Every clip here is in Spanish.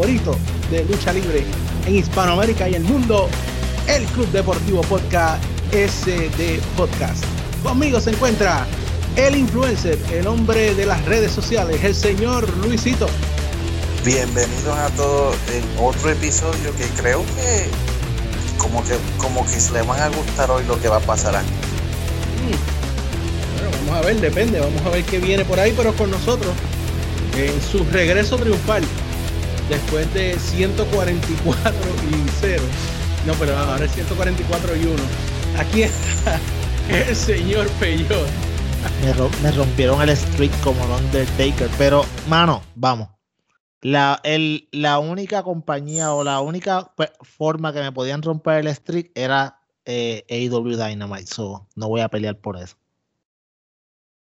favorito de lucha libre en Hispanoamérica y el mundo, el Club Deportivo Podcast SD Podcast. Conmigo se encuentra el influencer, el hombre de las redes sociales, el señor Luisito. Bienvenidos a todos en otro episodio que creo que como que como que se le van a gustar hoy lo que va a pasar aquí. Bueno, vamos a ver, depende, vamos a ver qué viene por ahí, pero con nosotros en su regreso triunfal después de 144 y 0. No, pero ahora es 144 y 1. Aquí está el señor Peyot. Me, ro- me rompieron el streak como el Undertaker. Pero, mano, vamos. La, el, la única compañía o la única pe- forma que me podían romper el streak era eh, AEW Dynamite. So, no voy a pelear por eso.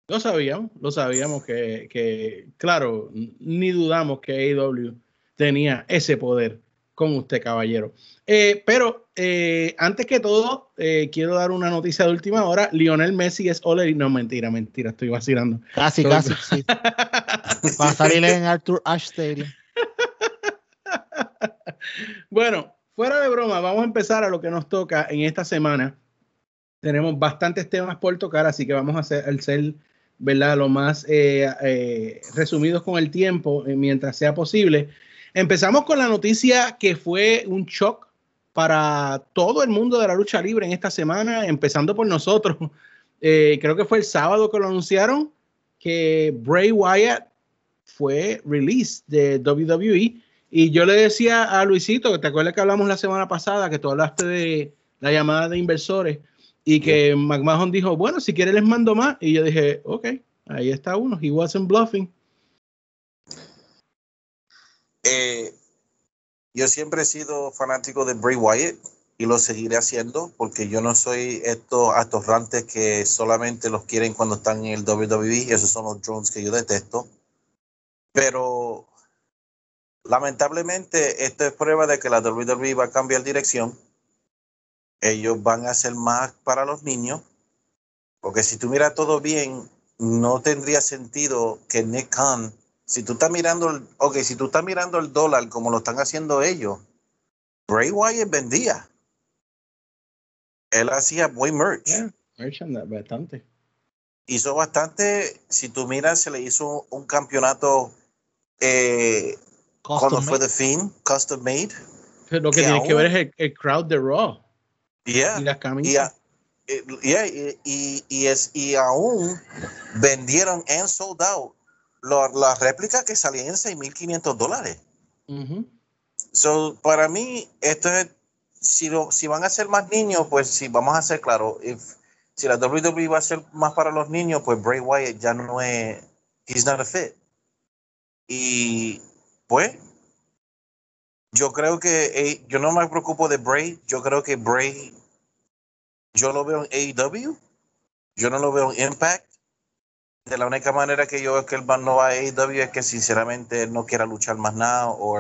Lo sabíamos, lo sabíamos que, que, claro, ni dudamos que AEW tenía ese poder con usted, caballero. Eh, pero eh, antes que todo, eh, quiero dar una noticia de última hora. Lionel Messi es Ole. No, mentira, mentira, estoy vacilando. Casi, Todo- casi, sí. Va a salir en Arthur Ashe Stadium. Bueno, fuera de broma, vamos a empezar a lo que nos toca en esta semana. Tenemos bastantes temas por tocar, así que vamos a hacer el ser, ¿verdad? Lo más resumidos con el tiempo, mientras sea posible. Empezamos con la noticia que fue un shock para todo el mundo de la lucha libre en esta semana, empezando por nosotros. Eh, creo que fue el sábado que lo anunciaron, que Bray Wyatt fue release de WWE. Y yo le decía a Luisito, que te acuerdas que hablamos la semana pasada, que tú hablaste de la llamada de inversores y que McMahon dijo, bueno, si quieres les mando más. Y yo dije, ok, ahí está uno, he wasn't bluffing. Eh, yo siempre he sido fanático de Bray Wyatt y lo seguiré haciendo porque yo no soy estos atorrantes que solamente los quieren cuando están en el WWE. Esos son los drones que yo detesto. Pero lamentablemente esto es prueba de que la WWE va a cambiar dirección. Ellos van a hacer más para los niños. Porque si tú miras todo bien, no tendría sentido que Nick Khan si tú estás mirando, el, ok, si tú estás mirando el dólar como lo están haciendo ellos, Bray Wyatt vendía. Él hacía buen merch. Yeah, bastante. Hizo bastante. Si tú miras, se le hizo un campeonato eh, cuando fue. The Fiend, custom made. Lo que Que tienes que aún- ver es el, el crowd de Raw Yeah. y las camisas. eh, yeah, y, y, y es, y aún vendieron en sold out las réplicas que salían en 6.500 dólares. Ujú. So, para mí, esto es, si, lo, si van a ser más niños, pues sí, vamos a ser claros. if- Si la WWE va a ser más para los niños, pues Bray Wyatt ya no es, he's not a fit. Y pues, yo creo que, eh, yo no me preocupo de Bray, yo creo que Bray, yo lo veo en AEW, yo no lo veo en Impact. De la única manera que yo veo que él va- no va a AEW es que sinceramente no quiera luchar más nada o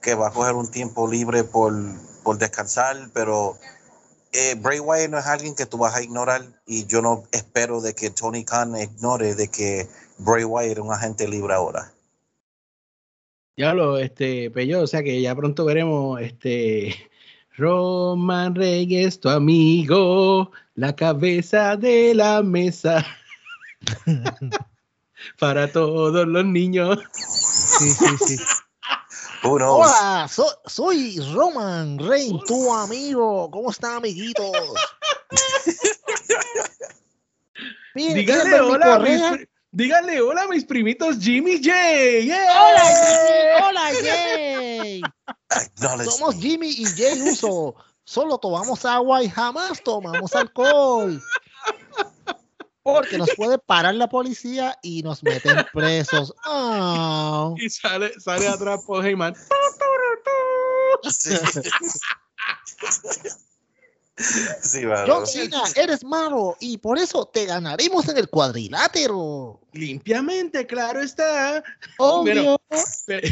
que va a coger un tiempo libre por, por descansar, pero eh, Bray Wyatt no es alguien que tú vas a ignorar y yo no espero de que Tony Khan ignore de que Bray Wyatt es un agente libre ahora. Ya lo, este, Pello, o sea que ya pronto veremos, este, Roman Reyes, tu amigo, la cabeza de la mesa para todos los niños. Sí, sí, sí. Who knows? Hola, so- soy Roman Reigns, tu amigo. ¿Cómo están, amiguitos? Miren, ¿quieren Díganle hola, a mis, díganle hola a mis primitos Jimmy J. ¡Yeah! Hola, hola, Jay. Somos. Jimmy y Jay Uso. Solo tomamos agua y jamás tomamos alcohol. Porque nos puede parar la policía y nos meten presos. Ah. Y sale, sale atrás por Heyman. Sí. Sí, mano. John Cena, eres malo y por eso te ganaremos en el cuadrilátero. Limpiamente, claro está. Obvio. Pe-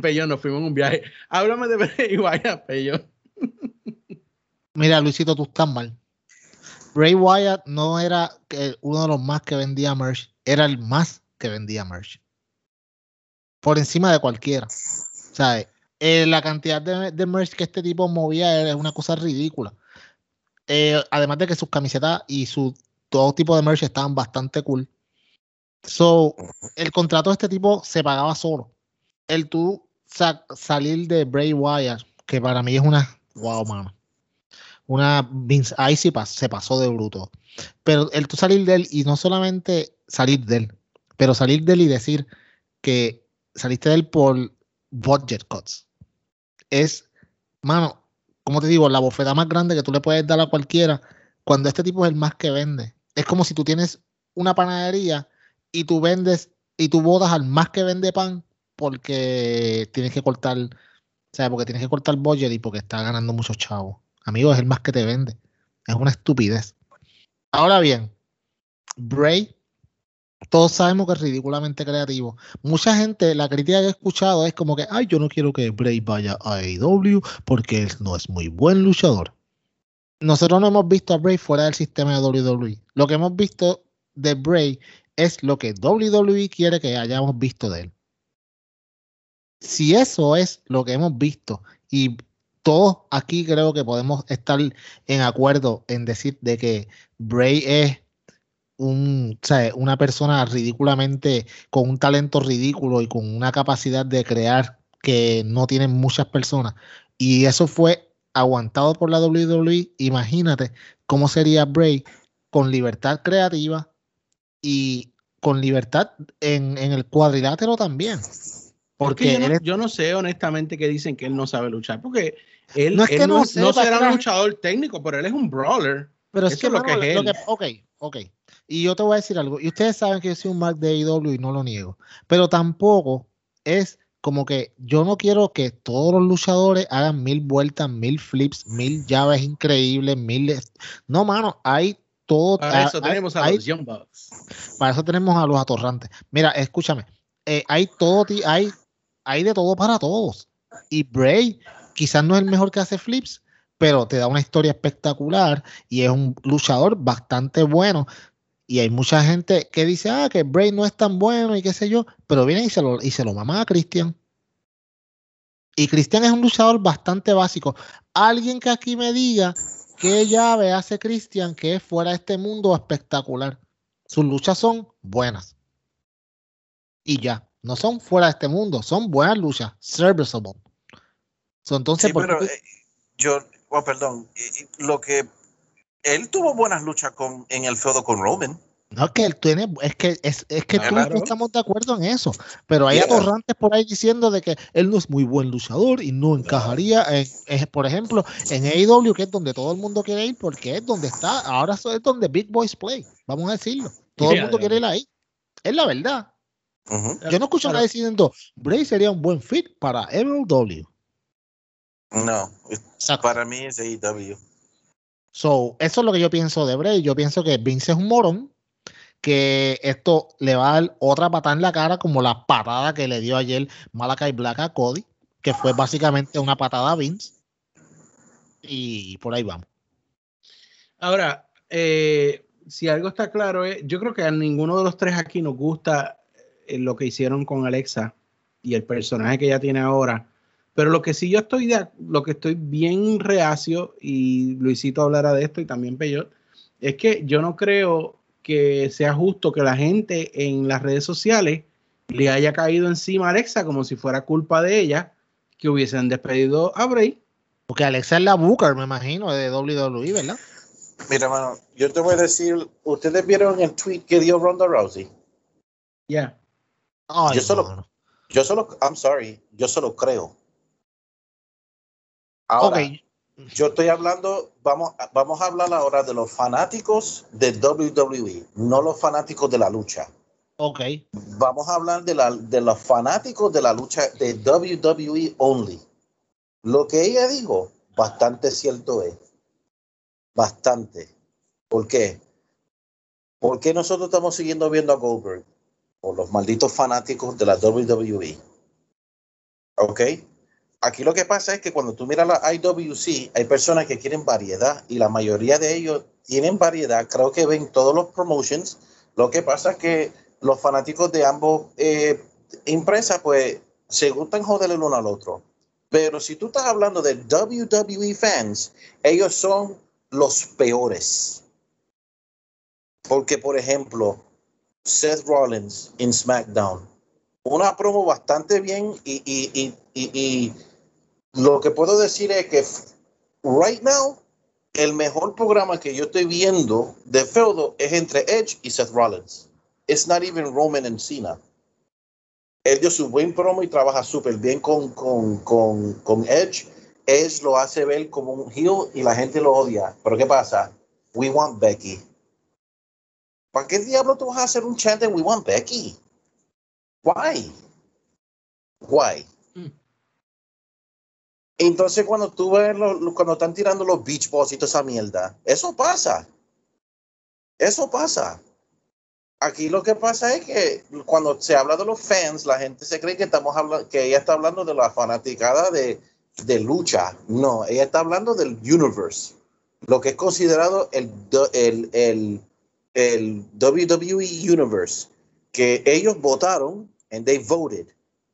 Pello, nos fuimos en un viaje. Háblame de Bray Wyatt, Pello. Mira, Luisito, tú estás mal. Bray Wyatt no era uno de los más que vendía merch, era el más que vendía merch. por encima de cualquiera. ¿Sabes? Eh, la cantidad de, merch que este tipo movía es una cosa ridícula. Eh, además de que sus camisetas y su todo tipo de merch estaban bastante cool. So, el contrato de este tipo se pagaba solo. El tú salir de Bray Wyatt, que para mí es una. Wow, mano. Una. Ahí sí se pasó de bruto. Pero el tú salir de él y no solamente salir de él, pero salir de él y decir que saliste de él por budget cuts. Es, mano, como te digo, la bofeta más grande que tú le puedes dar a cualquiera cuando este tipo es el más que vende. Es como si tú tienes una panadería y tú vendes y tú botas al más que vende pan porque tienes que cortar, o sea, porque tienes que cortar budget y porque está ganando muchos chavos. Amigo, es el más que te vende. Es una estupidez. Ahora bien, Bray, todos sabemos que es ridículamente creativo. Mucha gente, la crítica que he escuchado es como que, ay, yo no quiero que Bray vaya a AEW porque él no es muy buen luchador. Nosotros no hemos visto a Bray fuera del sistema de WWE. Lo que hemos visto de Bray es lo que WWE quiere que hayamos visto de él. Si eso es lo que hemos visto y todos aquí creo que podemos estar en acuerdo en decir de que Bray es un, una persona ridículamente con un talento ridículo y con una capacidad de crear que no tienen muchas personas. Y eso fue aguantado por la WWE. Imagínate cómo sería Bray con libertad creativa y con libertad en, el cuadrilátero también. Porque yo no, sé honestamente que dicen que él no sabe luchar, porque él no, es que no, será un luchador técnico, pero él es un brawler. Pero es que, lo que es él. ok, ok. Y yo te voy a decir algo. Y ustedes saben que yo soy un Mark de AEW y no lo niego. Pero tampoco es como que yo no quiero que todos los luchadores hagan mil vueltas, mil flips, mil llaves increíbles, mil. No, mano, hay para eso tenemos a los Young Bucks. Para eso tenemos a los atorrantes. Mira, escúchame. Eh, hay todo, hay, hay de todo para todos. Y Bray quizás no es el mejor que hace flips, pero te da una historia espectacular y es un luchador bastante bueno. Y hay mucha gente que dice, ah, que Bray no es tan bueno y qué sé yo, pero viene y se lo, y se lo mama a Christian. Y Christian es un luchador bastante básico. Alguien que aquí me diga ¿Qué llave hace Christian que es fuera de este mundo espectacular? Sus luchas son buenas. Y ya, no son fuera de este mundo, son buenas luchas, serviceable. entonces, pero, eh, yo, oh, perdón, lo que él tuvo buenas luchas con, en el feudo con Roman. No, es que él tiene, es que, es, es que tú no estamos de acuerdo en eso, pero hay atorrantes por ahí diciendo de que él no es muy buen luchador y no encajaría, en, por ejemplo, en AEW, que es donde todo el mundo quiere ir, porque es donde está, ahora es donde Big Boys Play, vamos a decirlo, todo el mundo quiere ir ahí, es la verdad. Yo no escucho a nadie diciendo, Bray sería un buen fit para MLW. No, para mí es AEW. So, eso es lo que yo pienso de Bray. Yo pienso que Vince es un morón que esto le va a dar otra patada en la cara, como la patada que le dio ayer Malakai Black a Cody, que fue básicamente una patada a Vince. Y por ahí vamos. Ahora, eh, si algo está claro, es, yo creo que a ninguno de los tres aquí nos gusta lo que hicieron con Alexa y el personaje que ella tiene ahora. Pero lo que sí yo estoy de, lo que estoy bien reacio, y Luisito hablará de esto y también Peyot, es que yo no creo que sea justo que la gente en las redes sociales le haya caído encima a Alexa como si fuera culpa de ella que hubiesen despedido a Bray. Porque Alexa es la Booker, me imagino, de WWE, ¿verdad? Mira, mano, yo te voy a decir, ¿ustedes vieron el tweet que dio Ronda Rousey? Ya. Yo solo, yo solo, I'm sorry, yo solo creo. Ahora, yo estoy hablando, vamos, vamos a hablar ahora de los fanáticos de WWE, no los fanáticos de la lucha. Ok. Vamos a hablar de, la, de los fanáticos de la lucha de WWE only. Lo que ella dijo, bastante cierto es. Bastante. ¿Por qué? ¿Por qué nosotros estamos siguiendo viendo a Goldberg? Por los malditos fanáticos de la WWE. ¿Ok? Aquí lo que pasa es que cuando tú miras la IWC, hay personas que quieren variedad y la mayoría de ellos tienen variedad. Creo que ven todos los promotions. Lo que pasa es que los fanáticos de ambos eh, impresa, pues se gustan joder el uno al otro. Pero si tú estás hablando de WWE fans, ellos son los peores. Porque, por ejemplo, Seth Rollins en SmackDown, una promo bastante bien y, y, y, y, lo que puedo decir es que right now el mejor programa que yo estoy viendo de feudo es entre Edge y Seth Rollins. It's not even Roman and Cena. Él dio su buen promo y trabaja súper bien con, con, con, con Edge. Edge lo hace ver como un heel y la gente lo odia. Pero ¿qué pasa? We want Becky. ¿Para qué diablo tú vas a hacer un chant de We want Becky? Why? Why? Entonces cuando tú ves lo, cuando están tirando los beach balls y toda esa mierda, eso pasa. Eso pasa. Aquí lo que pasa es que cuando se habla de los fans, la gente se cree que estamos hablando, que ella está hablando de la fanaticada de, de lucha. No, ella está hablando del universe. Lo que es considerado el, el, el, el WWE Universe. Que ellos votaron and they voted.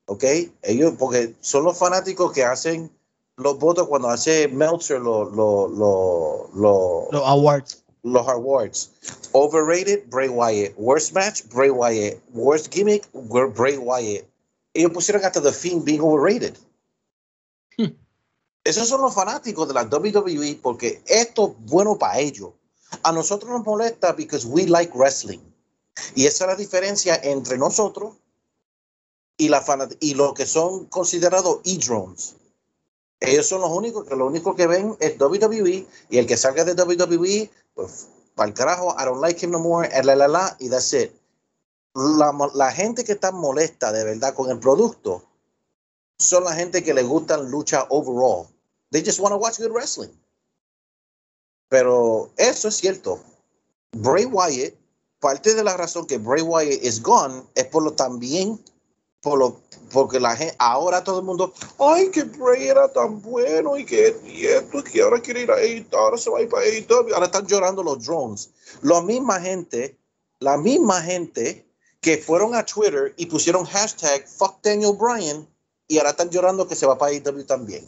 ¿Ok? Ellos, porque son los fanáticos que hacen los votos cuando hace Meltzer los lo, lo, lo, los awards. Los awards. Overrated, Bray Wyatt. Worst match, Bray Wyatt. Worst gimmick, Bray Wyatt. Ellos pusieron hasta The Fiend being overrated. Hmm. Esos son los fanáticos de la WWE porque esto es bueno para ellos. A nosotros nos molesta because we like wrestling. Y esa es la diferencia entre nosotros y, la y lo que son considerados e-drones. Ellos son los únicos que lo único que ven es WWE y el que salga de WWE, pues para el carajo, I don't like him no more, la la la, y that's it. La, la gente que está molesta de verdad con el producto son la gente que le gustan lucha overall. They just want to watch good wrestling. Pero eso es cierto. Bray Wyatt, parte de la razón que Bray Wyatt is gone es por lo también por lo, porque la gente, ahora todo el mundo, ay, que Bray era tan bueno y que y esto, que ahora quiere ir a AEW, ahora se va a ir para AEW, ahora están llorando los drones. La misma gente, la misma gente que fueron a Twitter y pusieron hashtag fuck Daniel Bryan y ahora están llorando que se va para AEW también.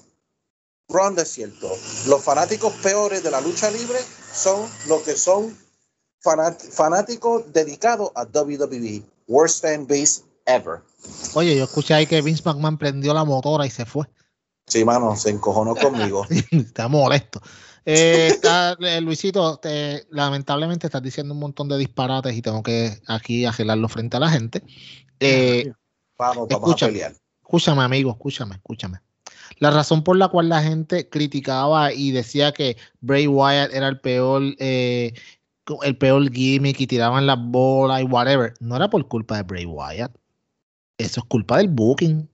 Ronda es cierto. Los fanáticos peores de la lucha libre son los que son fanáticos dedicados a WWE. Worst fan base ever. Oye, yo escuché ahí que Vince McMahon prendió la motora y se fue. Sí, mano, se encojonó conmigo. está molesto. Eh, está, eh, Luisito, te, lamentablemente estás diciendo un montón de disparates y tengo que aquí arreglarlo frente a la gente. Eh, vamos, vamos escúchame, a pelear. Escúchame, amigo, escúchame, escúchame. La razón por la cual la gente criticaba y decía que Bray Wyatt era el peor, eh, el peor gimmick y tiraban las bolas y whatever, no era por culpa de Bray Wyatt eso es culpa del booking.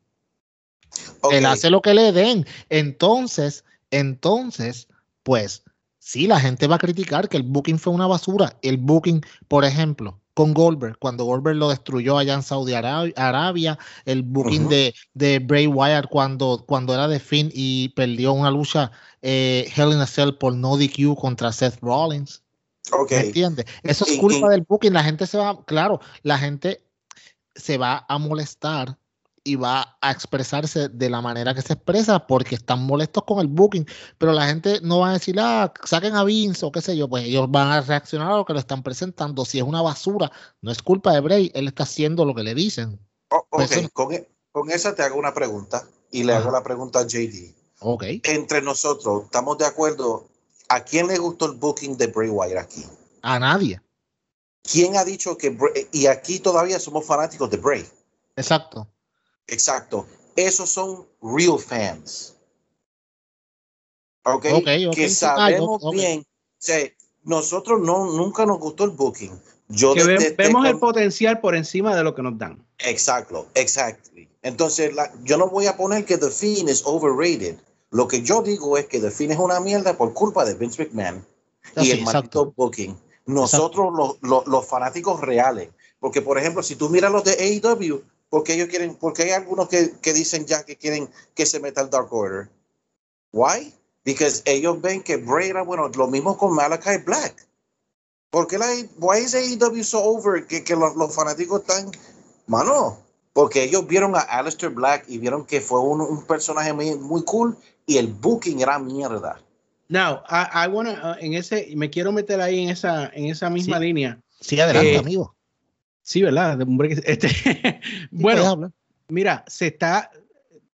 Él hace lo que le den. Entonces, entonces, pues, sí, la gente va a criticar que el booking fue una basura. El booking, por ejemplo, con Goldberg, cuando Goldberg lo destruyó allá en Saudi Arabia, el booking de, de, Bray Wyatt cuando, cuando era de Finn y perdió una lucha eh, Hell in a Cell por no DQ contra Seth Rollins. Okay. ¿Me entiendes? Eso es culpa del booking. La gente se va, claro, la gente se va a molestar y va a expresarse de la manera que se expresa porque están molestos con el booking, pero la gente no va a decir, ah, saquen a Vince o qué sé yo, pues ellos van a reaccionar a lo que lo están presentando. Si es una basura, no es culpa de Bray, él está haciendo lo que le dicen. Oh, ok, con, e, con, esa te hago una pregunta y le hago la pregunta a JD. Ok. Entre nosotros, ¿estamos de acuerdo? ¿A quién le gustó el booking de Bray Wyatt aquí? A nadie. ¿Quién ha dicho que y aquí todavía somos fanáticos de Bray? Exacto. Exacto. Esos son real fans. ¿Ok? okay, Que sabemos bien. O nosotros no, nunca nos gustó el booking. Yo vemos el potencial por encima de lo que nos dan. Exacto, exactly. Entonces, yo no voy a poner que The Fiend es overrated. Lo que yo digo es que The Fiend es una mierda por culpa de Vince McMahon y el maldito booking nosotros los, los, fanáticos reales. Porque, por ejemplo, si tú miras los de AEW, porque ellos quieren, porque hay algunos que, que, dicen ya que quieren que se meta el Dark Order. Why? Because ellos ven que Bray era bueno, lo mismo con Malachi Black. ¿Por qué la why is AEW so over que, que los, los, fanáticos están, mano, Porque ellos vieron a Alistair Black y vieron que fue un, un personaje muy, muy cool y el booking era mierda. Now, I, I wanna, uh, en ese, me quiero meter ahí en esa, en esa misma Sí. línea. Sí, adelante, Eh, amigo. Sí, ¿verdad? De un break- Este, bueno, mira, se está,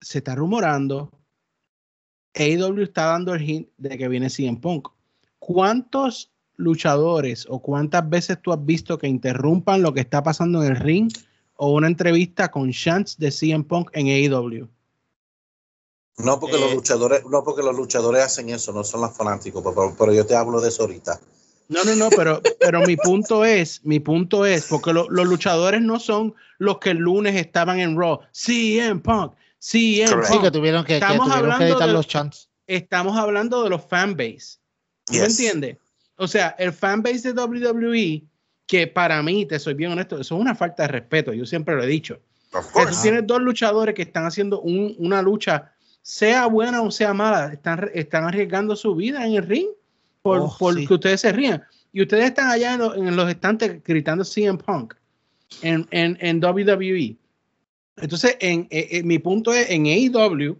se está rumorando. AEW está dando el hint de que viene CM Punk. ¿Cuántos luchadores o cuántas veces tú has visto que interrumpan lo que está pasando en el ring o una entrevista con Chance de CM Punk en AEW? No porque los Eh, luchadores, no porque los luchadores hacen eso, no son los fanáticos, pero, pero yo te hablo de eso ahorita. No, no, no, pero, pero mi punto es, mi punto es, porque lo- los luchadores no son los que el lunes estaban en Raw. CM Punk, CM Correcto. Sí, Punk. que tuvieron que, que tuvieron que hablando editar de- los chants. estamos hablando de los fanbase. ¿Tú me Yes. entiendes? O sea, el fanbase de WWE, que para mí, te soy bien honesto, eso es una falta de respeto. Yo siempre lo he dicho. Tú tienes dos luchadores que están haciendo un- una lucha, sea buena o sea mala, están, están arriesgando su vida en el ring por, Oh, por sí. que ustedes se rían. Y ustedes están allá en, lo- en los estantes gritando CM Punk en, en, en WWE. Entonces, en, en- en- mi punto es en AEW,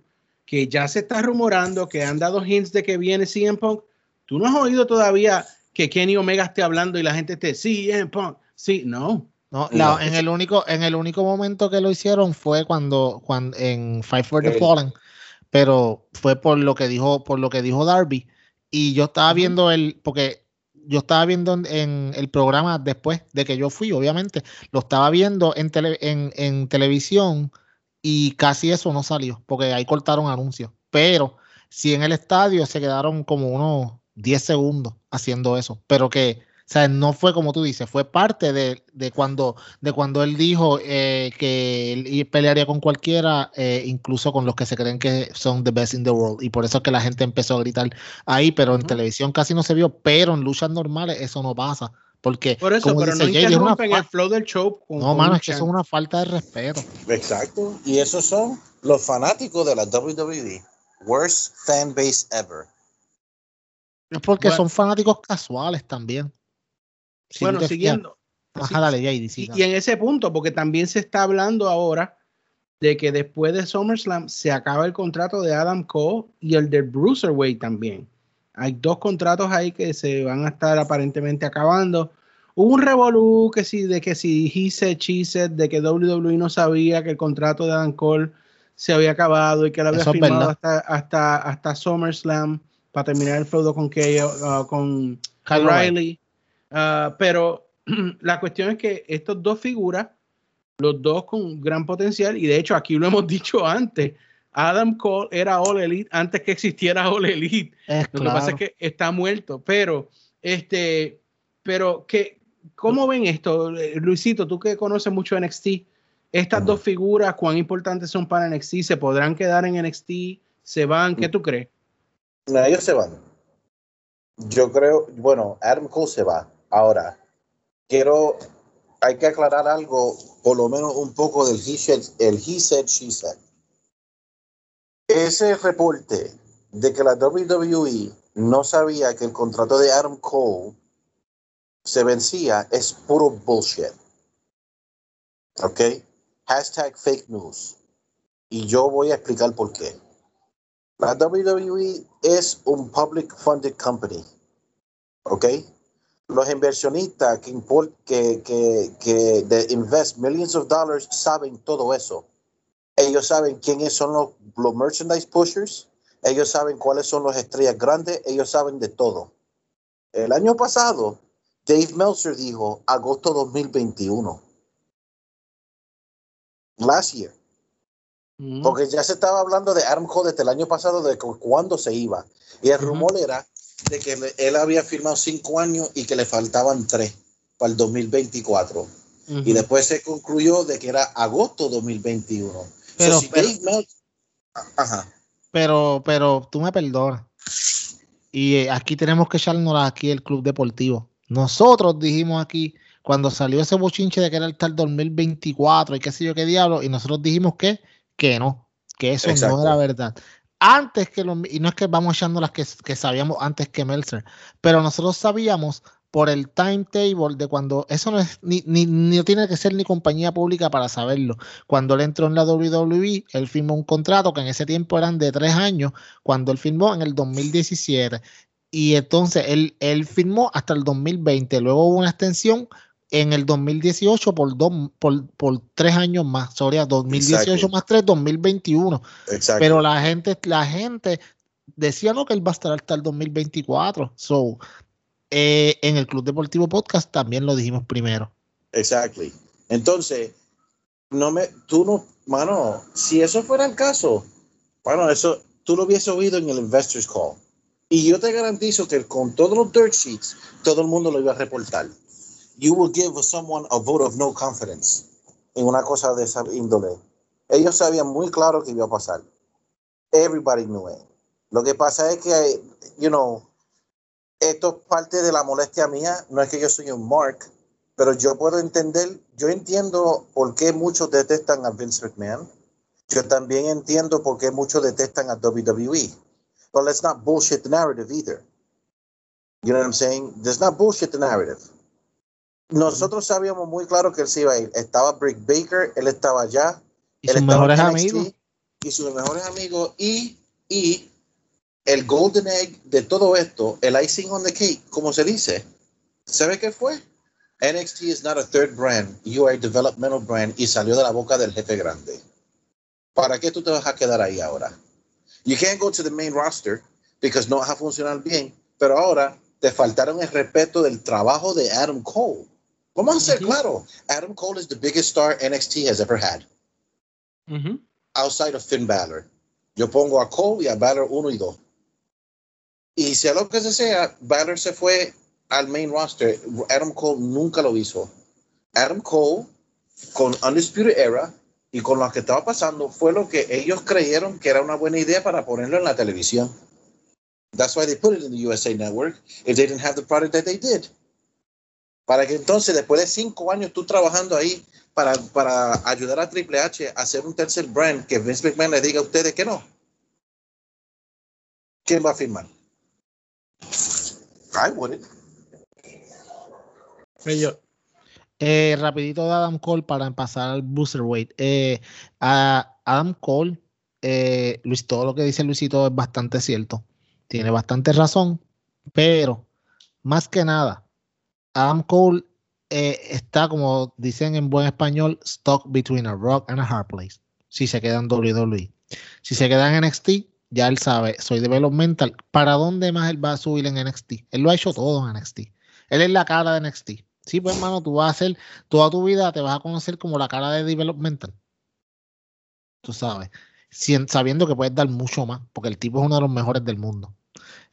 que ya se está rumorando, que han dado hints de que viene CM Punk. Tú no has oído todavía que Kenny Omega esté hablando y la gente esté CM Punk. Sí, no. No, No, la- en el único, en el único momento que lo hicieron fue cuando, cuando en Fight for the. Fallen, pero fue por lo que dijo, por lo que dijo Darby. Y yo estaba viendo el, porque yo estaba viendo en, en el programa después de que yo fui, obviamente, lo estaba viendo en, tele- en, en televisión y casi eso no salió, porque ahí cortaron anuncios. Pero sí en el estadio se quedaron como unos 10 segundos haciendo eso, pero que, sea, no fue como tú dices, fue parte de, de cuando, de cuando él dijo eh, que él pelearía con cualquiera, eh, incluso con los que se creen que son the best in the world. Y por eso es que la gente empezó a gritar ahí, pero en televisión casi no se vio, pero en luchas normales eso no pasa. Porque, Por eso, como pero dice no Jay, es una el flow del show. con- no, mano, un es que eso es una falta de respeto. Exacto. Y esos son los fanáticos de la WWE. Worst fan base ever. Es porque Bueno. son fanáticos casuales también. Si bueno, siguiendo. Ajá, sí, dale, sí, Y, dale. y en ese punto, porque también se está hablando ahora de que después de SummerSlam se acaba el contrato de Adam Cole y el de Bruiserweight también. Hay dos contratos ahí que se van a estar aparentemente acabando. Hubo un revolú que si, de que si he said, she said, de que WWE no sabía que el contrato de Adam Cole se había acabado y que lo había Eso firmado hasta, hasta, hasta SummerSlam para terminar el feudo con, que, uh, con Kyle O'Reilly. Ah, pero la cuestión es que estos dos figuras, los dos con gran potencial, y de hecho aquí lo hemos dicho antes, Adam Cole era All Elite antes que existiera All Elite. Es Lo claro. que pasa es que está muerto, pero este, pero que, ¿cómo ven esto, Eh, Luisito? Tú que conoces mucho NXT, estas dos figuras, ¿cuán importantes son para NXT? ¿Se podrán quedar en NXT? ¿Se van? ¿Qué tú crees? No, ellos se van. Yo creo, bueno, Adam Cole se va. Ahora, quiero, hay que aclarar algo, por lo menos un poco del he said, el he said, she said. Ese reporte de que la WWE no sabía que el contrato de Adam Cole se vencía es puro bullshit. ¿Ok? Hashtag fake news. Y yo voy a explicar por qué. La WWE es un public funded company. ¿Ok? Los inversionistas que, import- que, que, que de invest millions of dollars saben todo eso. Ellos saben quiénes son los, los merchandise pushers. Ellos saben cuáles son las estrellas grandes. Ellos saben de todo. El año pasado, Dave Meltzer dijo agosto 2021. Last year. Mm. Porque ya se estaba hablando de Adam desde el año pasado, de cu- cuándo se iba. Y el rumor era de que él había firmado cinco años y que le faltaban tres para el 2024. Ujú. Y después se concluyó de que era agosto 2021. Pero- So, si pero- Dave Mel- Ajá. Pero, pero tú me perdonas. Y eh, aquí tenemos que echarnos aquí el club deportivo. Nosotros dijimos aquí, cuando salió ese bochinche de que era hasta el 2024 y qué sé yo qué diablo, y nosotros dijimos que, que no, que eso Exacto. no era verdad. Antes que los, y no es que vamos echando las que, sabíamos antes que Meltzer, pero nosotros sabíamos por el timetable de cuando eso no es ni, ni, ni, tiene que ser ni compañía pública para saberlo. Cuando él entró en la WWE, él firmó un contrato que en ese tiempo eran de tres años, cuando él firmó en el 2017. Y entonces él, él firmó hasta el 2020. Luego hubo una extensión en el 2018 por, dos, por, por tres años más. Sobre 2018 exactly. más tres, 2021. Exactly. Pero la gente, la gente decía no que él va a estar hasta el 2024. So, eh, en el Club Deportivo Podcast también lo dijimos primero. Exactly. Entonces, no me, tú no, mano, si eso fuera el caso, bueno, eso tú lo hubiese oído en el Investors Call. Y yo te garantizo que con todos los dirt sheets, todo el mundo lo iba a reportar. You will give someone a vote of no confidence en una cosa de esa índole. Ellos sabían muy claro que iba a pasar. Everybody knew it. Lo que pasa es que, you know, esto es parte de la molestia mía. No es que yo soy un Mark, pero yo puedo entender, yo entiendo por qué muchos detestan a Vince McMahon. Yo también entiendo por qué muchos detestan a WWE. But let's not bullshit the narrative either. You know what I'm saying? Let's not bullshit the narrative. Nosotros sabíamos muy claro que él se iba a ir. Estaba Brick Baker, él estaba allá. Y sus mejores amigos. Y sus mejores amigos. Y, y el golden egg de todo esto, el icing on the cake, como se dice, ¿sabe qué fue? NXT is not a third brand, you are a developmental brand y salió de la boca del jefe grande. ¿Para qué tú te vas a quedar ahí ahora? You can't go to the main roster because no va a funcionar bien, pero ahora te faltaron el respeto del trabajo de Adam Cole. Vamos a ser uh -huh. claro, Adam Cole is the biggest star NXT has ever had. Uh -huh. Outside of Finn Balor. Yo pongo a Cole y a Balor 1 y 2. Y sea lo que sea, Balor se fue al main roster. Adam Cole nunca lo hizo. Adam Cole, con Undisputed Era y con lo que estaba pasando, fue lo que ellos creyeron que era una buena idea para ponerlo en la televisión. That's why they put it in the USA Network if they didn't have the product that they did. Para que entonces, después de cinco años tú trabajando ahí para, para ayudar a Triple H a hacer un tercer brand, que Vince McMahon le diga a ustedes que no. ¿Quién va a firmar? I wouldn't. Yo. Eh, rapidito de Adam Cole para pasar al Boosterweight. Eh, a Adam Cole, eh, Luis, todo lo que dice Luisito es bastante cierto. Tiene bastante razón, pero más que nada, Adam Cole eh, está, como dicen en buen español, stuck between a rock and a hard place. Si se queda en WWE. Si se queda en NXT, ya él sabe, soy developmental. ¿Para dónde más él va a subir en NXT? Él lo ha hecho todo en NXT. Él es la cara de NXT. Sí, pues hermano, tú vas a hacer toda tu vida, te vas a conocer como la cara de developmental. Tú sabes, sabiendo que puedes dar mucho más, porque el tipo es uno de los mejores del mundo.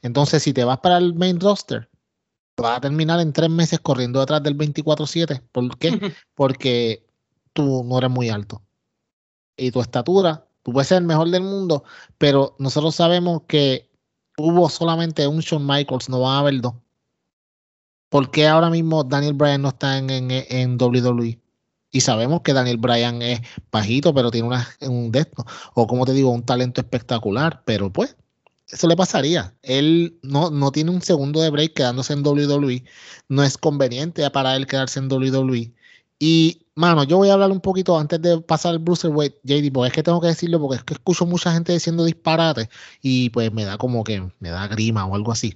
Entonces, si te vas para el main roster, vas a terminar en tres meses corriendo detrás del 24-7. ¿Por qué? Porque tú no eres muy alto. Y tu estatura Tú puedes ser el mejor del mundo, pero nosotros sabemos que hubo solamente un Shawn Michaels, no va a haber dos. ¿Por qué ahora mismo Daniel Bryan no está en, en, en WWE? Y sabemos que Daniel Bryan es bajito, pero tiene una, un de esto, o como te digo, un talento espectacular, pero pues eso le pasaría. Él no, no tiene un segundo de break quedándose en WWE. No es conveniente para él quedarse en WWE. Y mano, yo voy a hablar un poquito antes de pasar el Bruiserweight, JD, porque es que tengo que decirlo porque es que escucho mucha gente diciendo disparates y pues me da como que me da grima o algo así.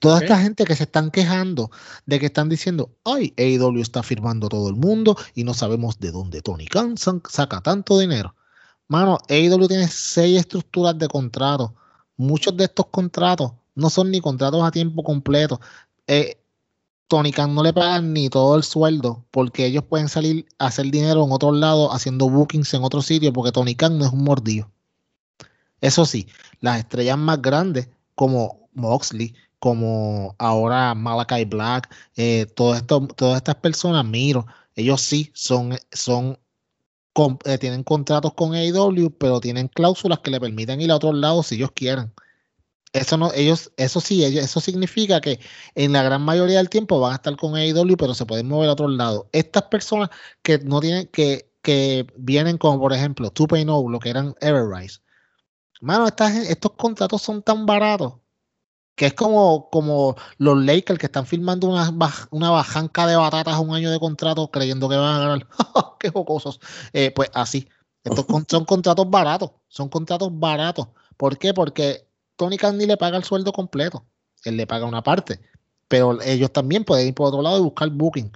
Toda okay. esta gente que se están quejando de que están diciendo, ay, AEW está firmando todo el mundo y no sabemos de dónde Tony Khan saca tanto dinero. Mano, AEW tiene seis estructuras de contratos. Muchos de estos contratos no son ni contratos a tiempo completo. Eh, Tony Khan no le pagan ni todo el sueldo porque ellos pueden salir a hacer dinero en otro lado haciendo bookings en otro sitio porque Tony Khan no es un mordido. Eso sí, las estrellas más grandes como Moxley, como ahora Malachi Black, eh, todas estas personas, Miro, ellos sí son, son eh, tienen contratos con AEW, pero tienen cláusulas que le permiten ir a otros lados si ellos quieren eso no, ellos, eso sí, ellos, eso significa que en la gran mayoría del tiempo van a estar con AEW, pero se pueden mover a otro lado. Estas personas que no tienen, que, que vienen como por ejemplo Tupac No, lo que eran Everrise. Mano, estas, estos contratos son tan baratos que es como, como los Lakers que están firmando una, una bajanca de batatas un año de contrato creyendo que van a ganar. ¡Qué jocosos! Eh, pues así. Estos son contratos baratos. Son contratos baratos. ¿Por qué? Porque Tony Khan le paga el sueldo completo. Él le paga una parte. Pero ellos también pueden ir por otro lado y buscar booking.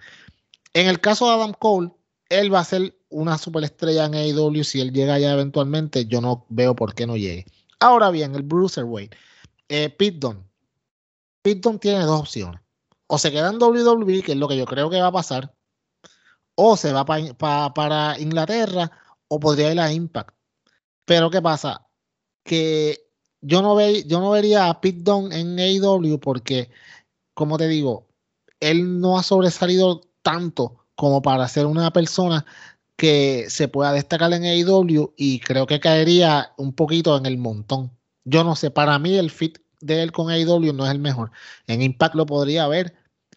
En el caso de Adam Cole, él va a ser una superestrella en AEW. Si él llega ya eventualmente, yo no veo por qué no llegue. Ahora bien, el Bruiserweight. Eh, Pete Dunne. tiene dos opciones. O se queda en WWE, que es lo que yo creo que va a pasar, o se va para Inglaterra, o podría ir a Impact. Pero ¿qué pasa? Que yo no, ve, yo no vería a Pete Dunne en AEW porque, como te digo, él no ha sobresalido tanto como para ser una persona que se pueda destacar en AEW y creo que caería un poquito en el montón. Yo no sé, para mí el fit de él con AEW no es el mejor. En Impact lo podría ver,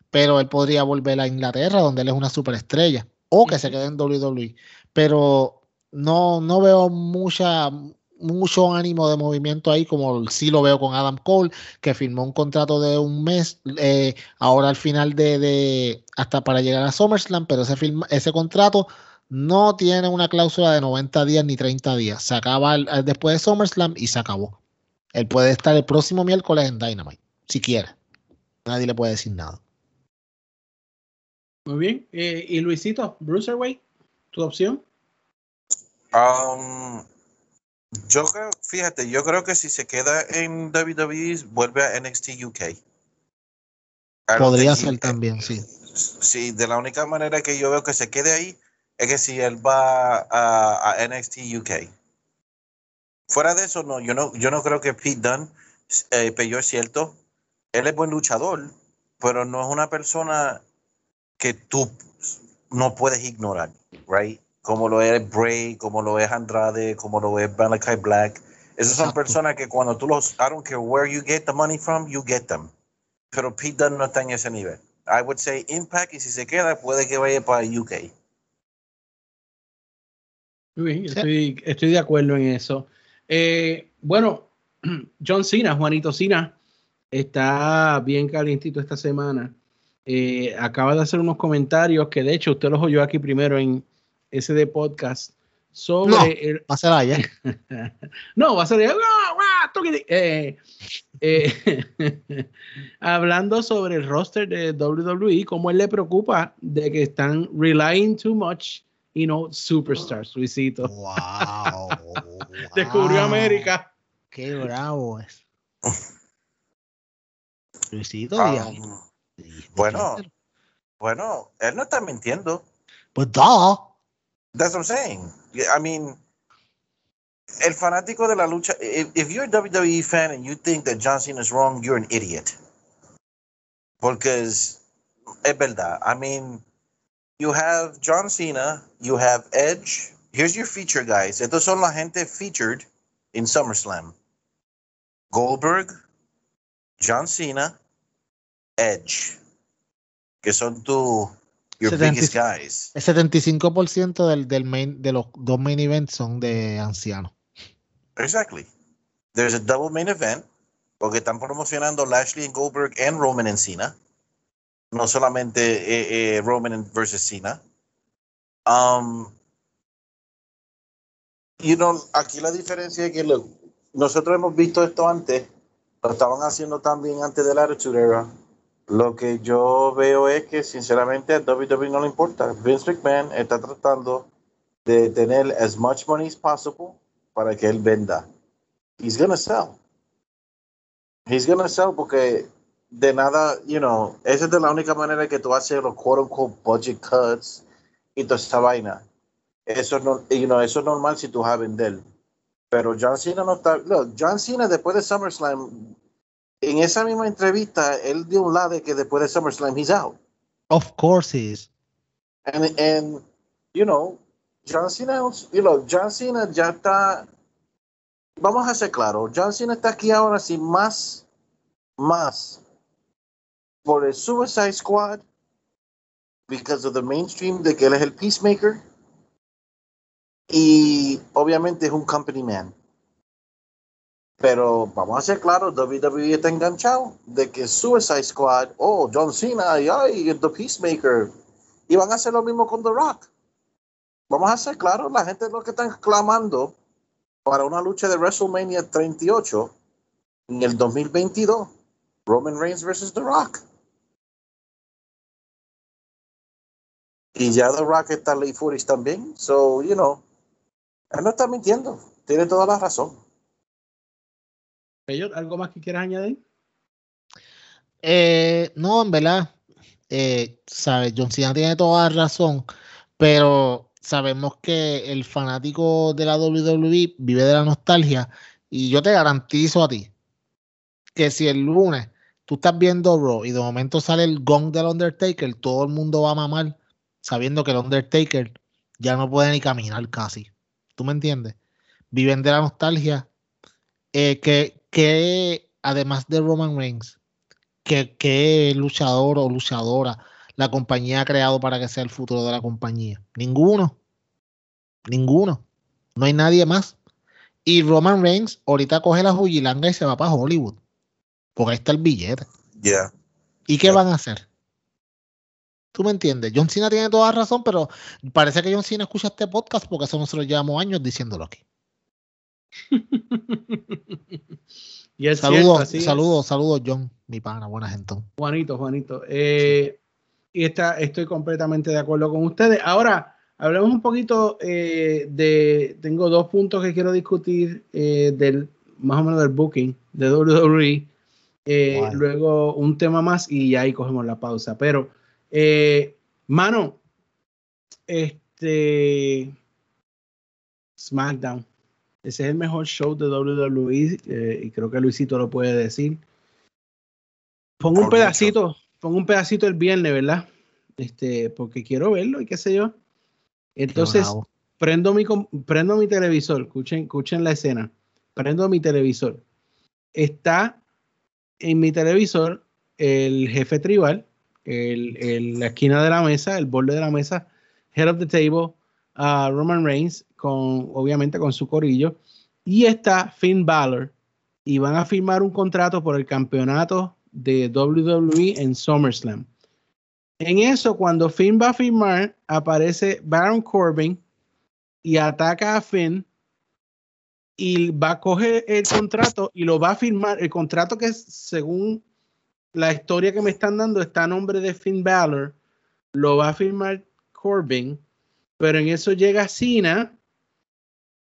pero él podría volver a Inglaterra, donde él es una superestrella, o que se quede en WWE. Pero no, no veo mucha, mucho ánimo de movimiento ahí, como sí lo veo con Adam Cole, que firmó un contrato de un mes, eh, ahora al final de, hasta para llegar a SummerSlam, pero ese, ese contrato no tiene una cláusula de 90 días ni 30 días. Se acaba después de SummerSlam y se acabó. Él puede estar el próximo miércoles en Dynamite, si quiere. Nadie le puede decir nada. Muy bien. Eh, y Luisito, Bruiserweight, tu opción. Um, yo creo, fíjate, yo creo que si se queda en WWE, vuelve a NXT UK. Podría ser también, sí. Sí, de la única manera que yo veo que se quede ahí es que si él va a, a NXT UK. Fuera de eso, no, yo no, yo no creo que Pete Dunne, eh, es cierto, él es buen luchador, pero no es una persona que tú no puedes ignorar, right? Como lo es Bray, como lo es Andrade, como lo es Malachi Black. Esas son personas que cuando tú los, I don't care where you get the money from, you get them. Pero Pete Dunne no está en ese nivel. I would say Impact y si se queda puede que vaya para UK. estoy, estoy de acuerdo en eso. Eh, bueno, John Cena, Juanito Cena, está bien calientito esta semana. Eh, acaba de hacer unos comentarios que de hecho usted los oyó aquí primero en ese de podcast sobre no, el... va a ser allá. no, va a ser eh, hablando sobre el roster de WWE, cómo él le preocupa de que están relying too much y no superstars, Luisito. Wow. Descubrió América. Qué bravo es. Luisito, um, bueno, bueno, él no está mintiendo. Pues da. That's what I'm saying. I mean, el fanático de la lucha, if, if, you're a WWE fan and you think that John Cena is wrong, you're an idiot. Because es verdad. I mean, you have John Cena, you have Edge. Here's your feature guys. Estos son la gente featured in SummerSlam. Goldberg, John Cena, Edge. Que son tu your 70, biggest guys. El 75% del, del main, de los dos main events son de ancianos. Exactly. There's a double main event porque están promocionando Lashley and Goldberg and Roman and Cena no solamente eh, eh, Roman versus Cena. Um, you know, aquí la diferencia es que nosotros hemos visto esto antes, lo estaban haciendo también antes de la Era. Lo que yo veo es que sinceramente a WWE no le importa. Vince McMahon está tratando de tener as much money as possible para que él venda. He's gonna sell. He's gonna sell porque de nada, you know, esa es de la única manera que tú haces los quote unquote budget cuts y toda esa vaina. Eso no, you know, eso es normal si tú vas a vender. Pero John Cena no está. Look, John Cena después de SummerSlam, en esa misma entrevista, él dio un lado de que después de SummerSlam, he's out. Of course he is. And, and you know, John Cena, you know, John Cena ya está. Vamos a ser claros, John Cena está aquí ahora sin más, más por el Suicide Squad because of the mainstream de que él es el peacemaker y obviamente es un company man. Pero vamos a ser claros, WWE está enganchado de que Suicide Squad, oh, John Cena, y ay, The Peacemaker, y van a hacer lo mismo con The Rock. Vamos a ser claros, la gente lo que están clamando para una lucha de WrestleMania 38 en el 2022. Roman Reigns versus The Rock. Y ya The Rock está late 40 también. So, you know, él no está mintiendo. Tiene toda la razón. ¿algo más que quieras añadir? Eh, no, en verdad, eh, sabe, John Cena tiene toda la razón, pero sabemos que el fanático de la WWE vive de la nostalgia y yo te garantizo a ti que si el lunes tú estás viendo Raw y de momento sale el gong del Undertaker, todo el mundo va a mamar sabiendo que el Undertaker ya no puede ni caminar casi. ¿Tú me entiendes? Viven de la nostalgia. Eh, que, que además de Roman Reigns, que, que luchador o luchadora la compañía ha creado para que sea el futuro de la compañía. Ninguno. Ninguno. No hay nadie más. Y Roman Reigns ahorita coge la jugilanga y se va para Hollywood. Porque ahí está el billete. Ya. ¿Y qué van a hacer? ¿Tú me entiendes? John Cena tiene toda razón, pero parece que John Cena escucha este podcast porque eso nosotros llevamos años diciéndolo aquí. saludos, saludos, saludos, John, mi pana, buena gente. Juanito, Juanito. Eh, y está, estoy completamente de acuerdo con ustedes. Ahora, hablemos un poquito eh, de. Tengo dos puntos que quiero discutir eh, del más o menos del booking de WWE. Luego un tema más y ahí cogemos la pausa. Pero eh, mano, este SmackDown. Ese es el mejor show de WWE eh, y creo que Luisito lo puede decir. Pongo un pedacito, pongo un pedacito el viernes, ¿verdad? Este, porque quiero verlo y qué sé yo. Entonces, prendo mi, prendo mi televisor, escuchen, escuchen la escena. Prendo mi televisor. Está en mi televisor el jefe tribal el, la esquina de la mesa, el borde de la mesa, head of the table, uh, Roman Reigns, con, obviamente con su corillo, y está Finn Balor, y van a firmar un contrato por el campeonato de WWE en SummerSlam. En eso, cuando Finn va a firmar, aparece Baron Corbin y ataca a Finn y va a coger el contrato y lo va a firmar. El contrato que según la historia que me están dando está a nombre de Finn Balor, lo va a firmar Corbin, pero en eso llega Cena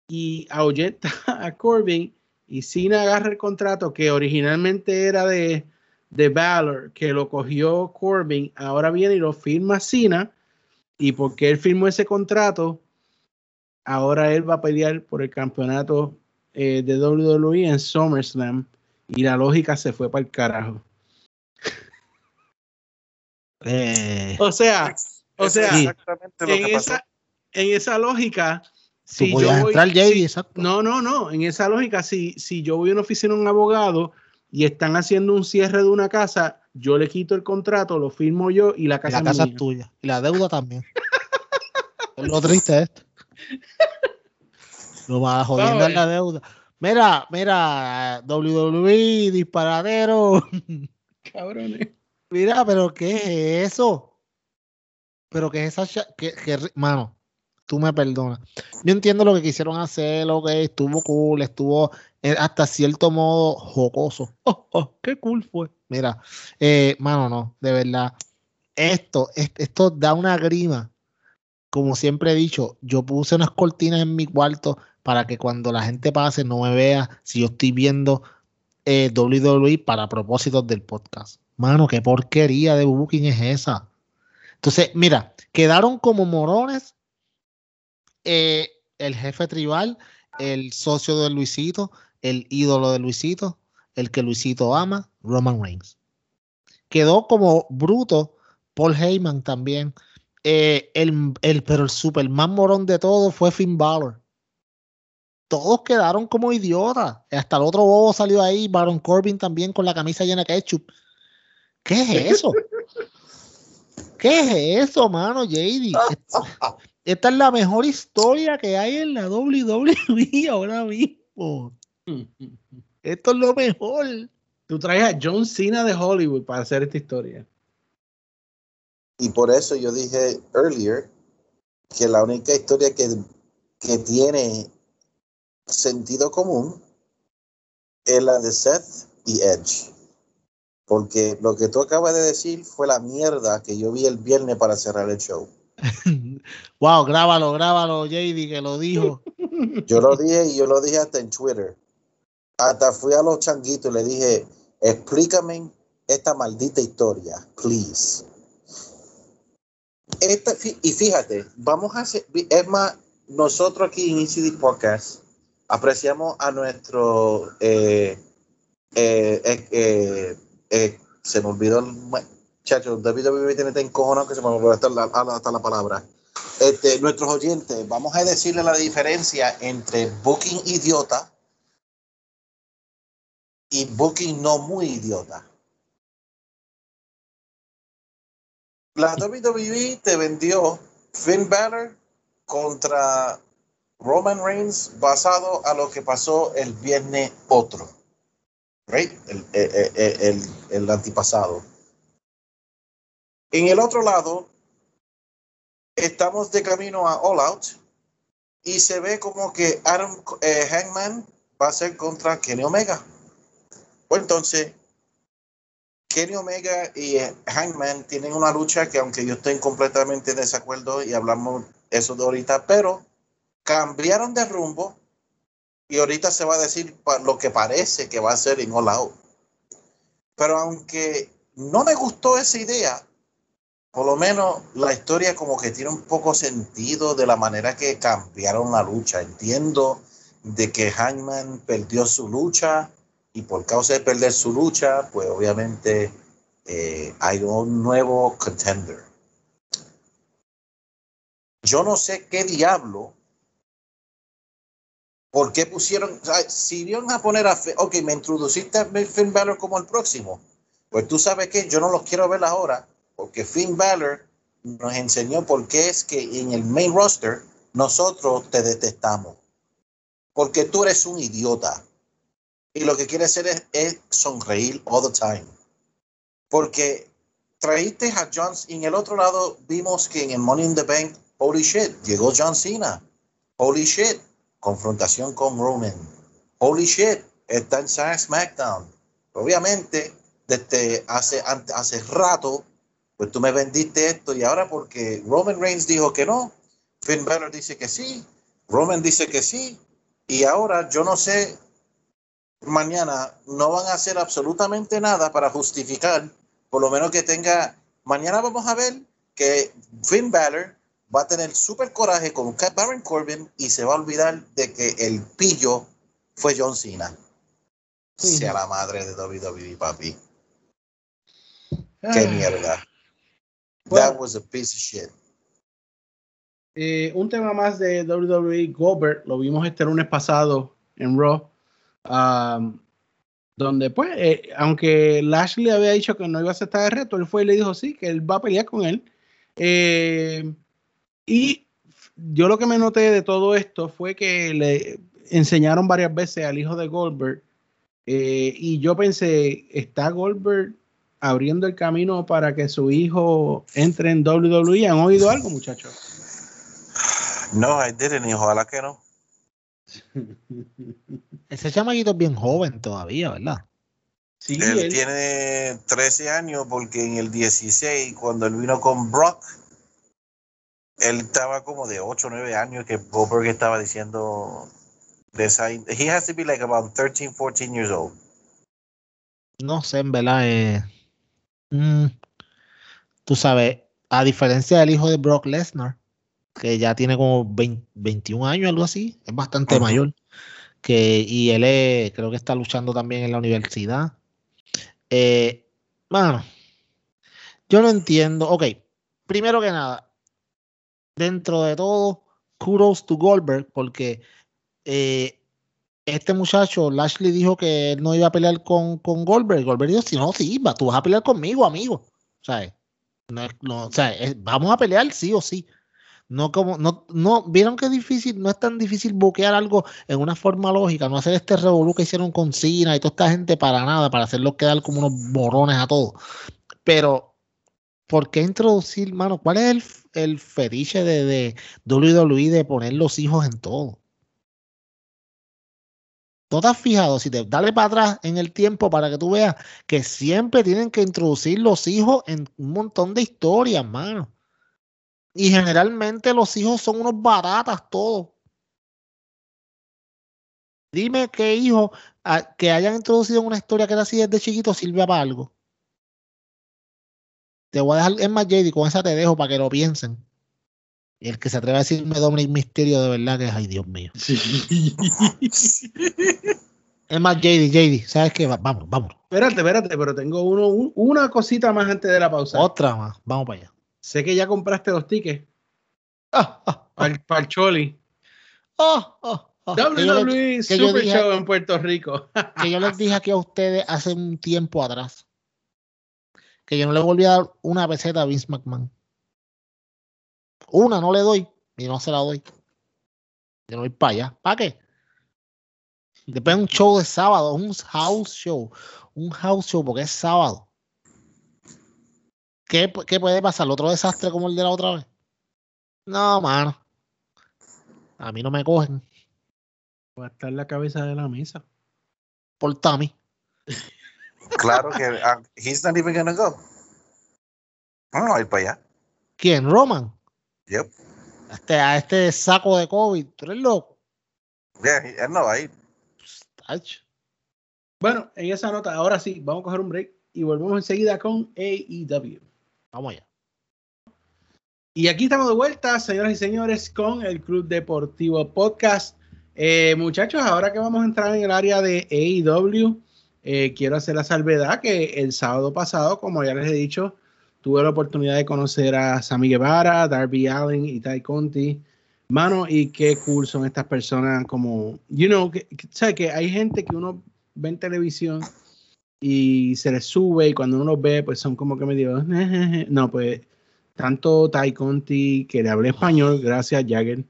y ahuyenta a Corbin y Cena agarra el contrato que originalmente era de, de Balor, que lo cogió Corbin, ahora viene y lo firma Cena y porque él firmó ese contrato, ahora él va a pelear por el campeonato eh, de WWE en SummerSlam y la lógica se fue para el carajo. Eh, o sea, o sea, en, esa, en esa lógica, si yo voy, no, no, no, en esa lógica, si, si yo voy a una oficina de un abogado y están haciendo un cierre de una casa, yo le quito el contrato, lo firmo yo y la casa, la casa es tuya. Y la deuda también. es lo triste es esto. Lo va jodiendo la deuda. Mira, mira, WWE, disparadero. Cabrones. Mira, pero ¿qué es eso? Pero ¿qué es esa? Que, mano, tú me perdonas. Yo entiendo lo que quisieron hacer, lo que estuvo cool, estuvo eh, hasta cierto modo jocoso. Oh, oh, qué cool fue. Mira, eh, mano, no, de verdad. Esto, esto da una grima. Como siempre he dicho, yo puse unas cortinas en mi cuarto para que cuando la gente pase no me vea si yo estoy viendo eh, WWE para propósitos del podcast. Mano, qué porquería de booking es esa. Entonces, mira, quedaron como morones eh, el jefe tribal, el socio de Luisito, el ídolo de Luisito, el que Luisito ama, Roman Reigns. Quedó como bruto Paul Heyman también. Eh, el, el, pero el super más morón de todo fue Finn Balor. Todos quedaron como idiotas. Hasta el otro bobo salió ahí, Baron Corbin también con la camisa llena de ketchup. ¿Qué es eso? ¿Qué es eso, mano, JD? Esta es la mejor historia que hay en la WWE ahora mismo. Esto es lo mejor. Tú traes a John Cena de Hollywood para hacer esta historia. Y por eso yo dije earlier que la única historia que, que tiene sentido común es la de Seth y Edge. Porque lo que tú acabas de decir fue la mierda que yo vi el viernes para cerrar el show. wow, grábalo, grábalo, JD, que lo dijo. Yo lo dije y yo lo dije hasta en Twitter. Hasta fui a los changuitos y le dije, explícame esta maldita historia, please. Esta, y fíjate, vamos a hacer, es más, nosotros aquí en ECD Podcast apreciamos a nuestro, eh, eh, eh, se me olvidó el muchacho, David tiene tan cojonado que se me olvidó hasta la, hasta la palabra. Este, nuestros oyentes, vamos a decirle la diferencia entre booking idiota y booking no muy idiota. La WWE te vendió Finn Balor contra Roman Reigns basado a lo que pasó el viernes otro. Right? El, el, el, antipasado. En el otro lado, estamos de camino a All Out y se ve como que Adam eh, Hangman va a ser contra Kenny Omega. Pues entonces, Kenny Omega y Hangman tienen una lucha que aunque yo estoy completamente en desacuerdo y hablamos eso de ahorita, pero cambiaron de rumbo y ahorita se va a decir lo que parece que va a ser en All. Pero aunque no me gustó esa idea, por lo menos la historia como que tiene un poco sentido de la manera que cambiaron la lucha. Entiendo de que Hangman perdió su lucha y por causa de perder su lucha, pues obviamente eh, hay un nuevo contender. Yo no sé qué diablo ¿Por qué pusieron, si vieron a poner a, ok, me introduciste a Finn Balor como el próximo, pues tú sabes que yo no los quiero ver ahora, porque Finn Balor nos enseñó por qué es que en el main roster nosotros te detestamos. Porque tú eres un idiota. Y lo que quieres hacer es, es sonreír all the time. Porque traíste a John y en el otro lado vimos que en el Money in the Bank, holy shit, llegó John Cena. Holy shit, confrontación con Roman. Holy shit, está en SmackDown. Obviamente, desde hace, hace rato, pues tú me vendiste esto y ahora porque Roman Reigns dijo que no, Finn Balor dice que sí, Roman dice que sí, y ahora yo no sé, mañana no van a hacer absolutamente nada para justificar, por lo menos que tenga, mañana vamos a ver que Finn Balor va a tener súper coraje con Baron Corbin y se va a olvidar de que el pillo fue John Cena. Sea la madre de WWE, papi. Qué mierda. That was a piece of shit. Eh, un tema más de WWE Goldberg, lo vimos este lunes pasado en Raw, um, donde pues, eh, aunque Lashley había dicho que no iba a aceptar el reto, él fue y le dijo sí, que él va a pelear con él. Eh, y yo lo que me noté de todo esto fue que le enseñaron varias veces al hijo de Goldberg eh, y yo pensé, ¿está Goldberg abriendo el camino para que su hijo entre en WWE? ¿Han oído algo, muchachos? No, I didn't, y ojalá que no. Ese chamaquito es bien joven todavía, ¿verdad? Sí, él, tiene 13 años porque en el 16, cuando él vino con Brock, él estaba como de 8 o 9 años que Goldberg estaba diciendo he has to be like about 13, 14 years old. No sé, en verdad, eh, mm, tú sabes, a diferencia del hijo de Brock Lesnar, que ya tiene como 21 años, algo así, es bastante mayor, que, y él creo que está luchando también en la universidad. Eh, bueno, yo no entiendo, ok, primero que nada, dentro de todo, kudos to Goldberg, porque eh, este muchacho, Lashley, dijo que no iba a pelear con, con Goldberg. Goldberg dijo, si no, sí, va, tú vas a pelear conmigo, amigo. No, no, vamos a pelear sí o sí. No como, no, no, vieron que es difícil, no es tan difícil buquear algo en una forma lógica, no hacer este revolú que hicieron con Cina y toda esta gente para nada, para hacerlos quedar como unos morones a todos. Pero, ¿por qué introducir, mano? ¿Cuál es el, el fetiche de, de WWE de poner los hijos en todo? ¿Tú te has fijado? Si te dale para atrás en el tiempo para que tú veas que siempre tienen que introducir los hijos en un montón de historias, mano. Y generalmente los hijos son unos baratas todos. Dime qué hijo ah, que hayan introducido en una historia que era así desde chiquito sirve para algo. Te voy a dejar, es más, JD, con esa te dejo para que lo piensen. Y el que se atreva a decirme Dominic Misterio de verdad que es, ay Dios mío. Es más, JD, JD, ¿sabes qué? Vamos, vamos. Espérate, espérate, pero tengo uno, una cosita más antes de la pausa. Otra más, vamos para allá. Sé que ya compraste los tickets. Ah, ah, para, ah. el Choli. Ah, ah, WWE Super Show en Puerto Rico. que yo les dije aquí a ustedes hace un tiempo atrás que yo no le volví a dar una peseta a Vince McMahon. Una no le doy y no se la doy. Yo no voy para allá. ¿Para qué? Después un show de sábado, un house show. Un house show porque es sábado. ¿Qué, puede pasar? ¿Otro desastre como el de la otra vez? No, mano. A mí no me cogen. Va a estar en la cabeza de la mesa. Por Tami. Claro que uh, he's not even gonna go. No, no, ir para allá. ¿Quién? ¿Roman? Yep. Este, a este saco de COVID. ¿Tú eres loco? Yeah, él no va a ir. Bueno, en esa nota, ahora sí, vamos a coger un break y volvemos enseguida con AEW. Vamos allá. Y aquí estamos de vuelta, señoras y señores, con el Club Deportivo Podcast. Eh, muchachos, ahora que vamos a entrar en el área de AEW, eh, quiero hacer la salvedad que el sábado pasado, como ya les he dicho, tuve la oportunidad de conocer a Sammy Guevara, Darby Allen y Ty Conti. Mano, y qué cool son estas personas como, you know, que, ¿sabes? que hay gente que uno ve en televisión y se les sube y cuando uno los ve, pues son como que me digo, no, pues tanto Ty Conti, que le hablé español, gracias Jagger,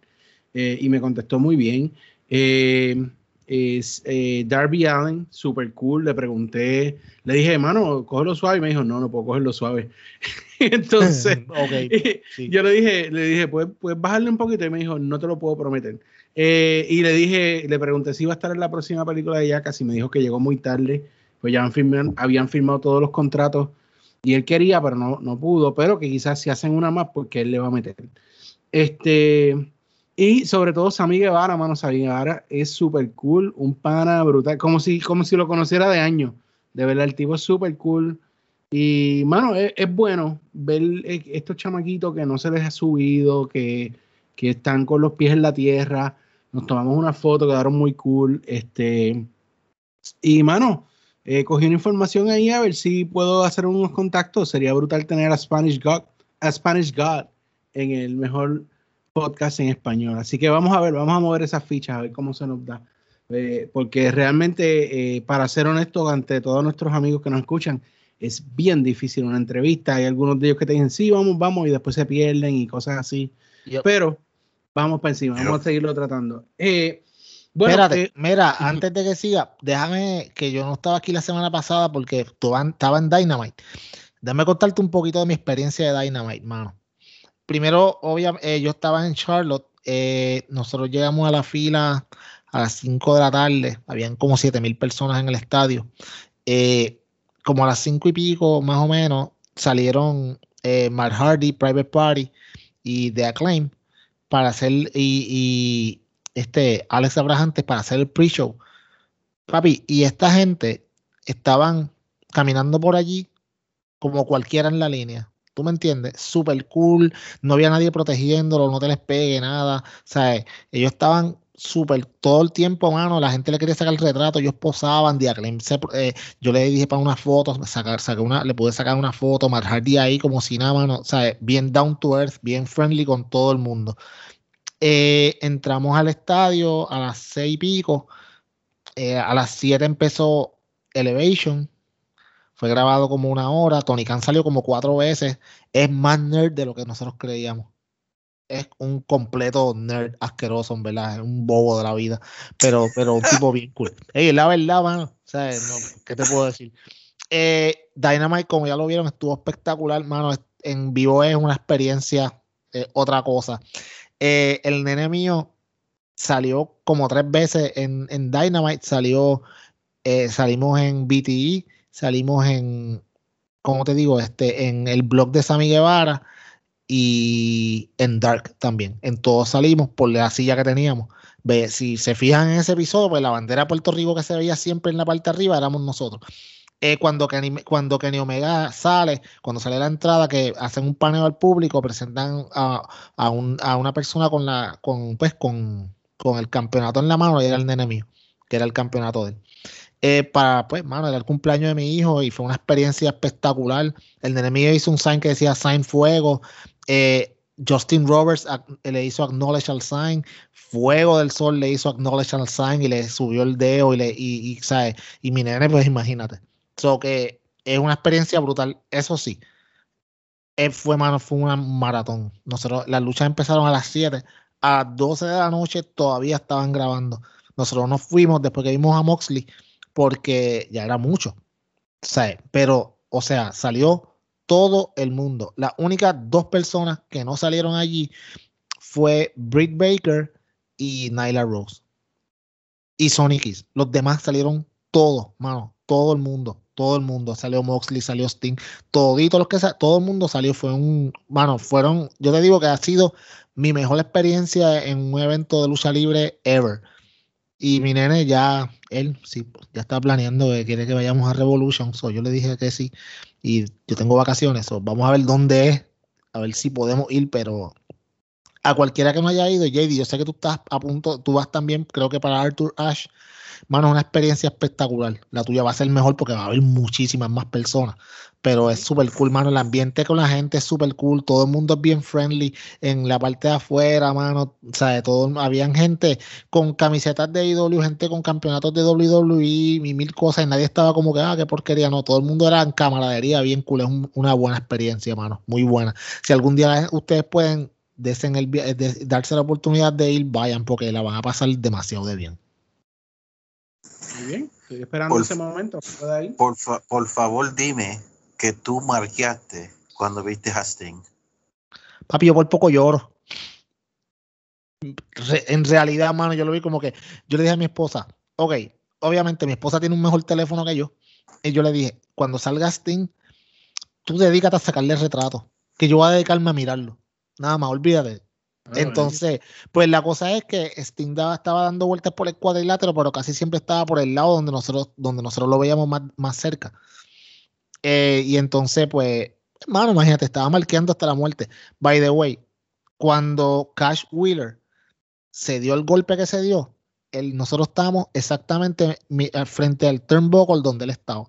eh, y me contestó muy bien. Eh, es eh, Darby Allen, super cool. Le pregunté, le dije, hermano, cógelo suave. Y me dijo, no, no puedo cogerlo suave. Entonces, yo le dije, le dije, ¿puedes, bajarle un poquito. Y me dijo, no te lo puedo prometer. y le dije, le pregunté si iba a estar en la próxima película de Yaka. Y me dijo que llegó muy tarde pues ya habían firmado todos los contratos y él quería, pero no, no pudo, pero que quizás si hacen una más, porque él le va a meter. Este, y sobre todo Sammy Guevara, mano, Sammy Guevara es súper cool, un pana brutal, como si, como si lo conociera de años. De verdad, el tipo es súper cool. Y, mano, es, bueno ver e, estos chamaquitos que no se les ha subido, que, que están con los pies en la tierra. Nos tomamos una foto, quedaron muy cool. Este, y, mano, eh, cogí una información ahí a ver si puedo hacer unos contactos. Sería brutal tener a Spanish God, a Spanish God en el mejor podcast en español. Así que vamos a ver, vamos a mover esas fichas, a ver cómo se nos da. Eh, porque realmente, eh, para ser honesto, ante todos nuestros amigos que nos escuchan, es bien difícil una entrevista. Hay algunos de ellos que te dicen, sí, vamos, vamos, y después se pierden y cosas así. Pero vamos para encima, vamos a seguirlo tratando. Eh, bueno, Espérate, eh, mira, antes de que siga, déjame que yo no estaba aquí la semana pasada porque estaba en Dynamite. Déjame contarte un poquito de mi experiencia de Dynamite, mano. Primero, obviamente, eh, yo estaba en Charlotte. Eh, nosotros llegamos a la fila a las 5 de la tarde. Habían como 7 mil personas en el estadio. como a las 5 y pico, más o menos, salieron Mark Hardy, Private Party y The Acclaim para hacer y este Alex Abrahantes para hacer el pre-show. Papi, y esta gente estaban caminando por allí como cualquiera en la línea. ¿Tú me entiendes? Súper cool, no había nadie protegiéndolo, no te les pegue nada. ¿Sabes? Ellos estaban súper todo el tiempo, mano. La gente le quería sacar el retrato, ellos posaban. Eh, yo le dije para unas fotos, sacar, una, le pude sacar una foto, marcar de ahí como si nada, mano. ¿Sabes? Bien down to earth, bien friendly con todo el mundo. Eh, entramos al estadio a las seis y pico. Eh, a las siete empezó Elevation. Fue grabado como una hora. Tony Khan salió como cuatro veces. Es más nerd de lo que nosotros creíamos. es un completo nerd asqueroso, en verdad, es un bobo de la vida, pero, pero un tipo bien cool. Ey, la verdad, mano, o sea, ¿qué te puedo decir? Eh, Dynamite, como ya lo vieron, estuvo espectacular, mano, en vivo es una experiencia, eh, otra cosa. Eh, el nene mío salió como tres veces en, en Dynamite, salió, salimos en BTE, salimos en, ¿cómo te digo? Este, en el blog de Sammy Guevara y en Dark también. En todos salimos por la silla que teníamos. Ve, si se fijan en ese episodio, pues la bandera de Puerto Rico que se veía siempre en la parte de arriba éramos nosotros. Eh, cuando, Kenny, cuando Kenny Omega sale, cuando sale la entrada, que hacen un paneo al público, presentan a, a, un, a una persona con la con pues con, con, el campeonato en la mano, y era el nene mío, que era el campeonato de él. Eh, para, pues, mano, era el cumpleaños de mi hijo y fue una experiencia espectacular. El nene mío hizo un sign que decía Sign Fuego. Eh, Justin Roberts le hizo acknowledge al sign, Fuego del Sol le hizo acknowledge al sign y le subió el dedo y le y, ¿sabes? y mi nene, pues imagínate. So que es una experiencia brutal, eso sí. Eh, fue, mano, fue un maratón. Nosotros, las luchas empezaron a las 7, a las 12 de la noche todavía estaban grabando. Nosotros nos fuimos después que vimos a Moxley porque ya era mucho. pero, o sea, salió todo el mundo. Las únicas dos personas que no salieron allí fue Britt Baker y Nyla Rose. Y Sonic. Los demás salieron todos, mano. Todo el mundo. Todo el mundo. Salió Moxley, salió Sting. Todito los que todo el mundo salió. Fue un. Mano, fueron. Yo te digo que ha sido mi mejor experiencia en un evento de lucha libre ever. Y mi nene ya, él sí, ya está planeando que quiere que vayamos a Revolution. So, yo le dije que sí. Y yo tengo vacaciones. So, vamos a ver dónde es. A ver si podemos ir. Pero a cualquiera que no haya ido, JD, yo sé que tú estás a punto. Tú vas también, creo que para Arthur Ash. Mano, es una experiencia espectacular. La tuya va a ser mejor porque va a haber muchísimas más personas pero es súper cool, mano. El ambiente con la gente es súper cool. Todo el mundo es bien friendly. En la parte de afuera, mano, o sea, de todo, habían gente con camisetas de IW, gente con campeonatos de WWE y mil cosas. Y nadie estaba como que, ah, qué porquería. No, todo el mundo era en camaradería, bien cool. Es una buena experiencia, mano. Muy buena. Si algún día ustedes pueden el, darse la oportunidad de ir, vayan, porque la van a pasar demasiado de bien. Muy bien, estoy esperando ese momento. Por, por favor, dime que tú marqueaste cuando viste a Sting? Papi, yo por poco lloro. en realidad, mano, yo lo vi como que yo le dije a mi esposa, ok, obviamente mi esposa tiene un mejor teléfono que yo. Y yo le dije, cuando salga Sting, tú dedícate a sacarle el retrato, que yo voy a dedicarme a mirarlo. Nada más, olvídate. Ah, Entonces, pues la cosa es que Sting estaba dando vueltas por el cuadrilátero, pero casi siempre estaba por el lado donde nosotros, donde nosotros lo veíamos más, más cerca. Eh, y entonces, pues, hermano, imagínate, estaba marqueando hasta la muerte. By the way, cuando Cash Wheeler se dio el golpe que se dio, nosotros estábamos exactamente frente al turnbuckle donde él estaba.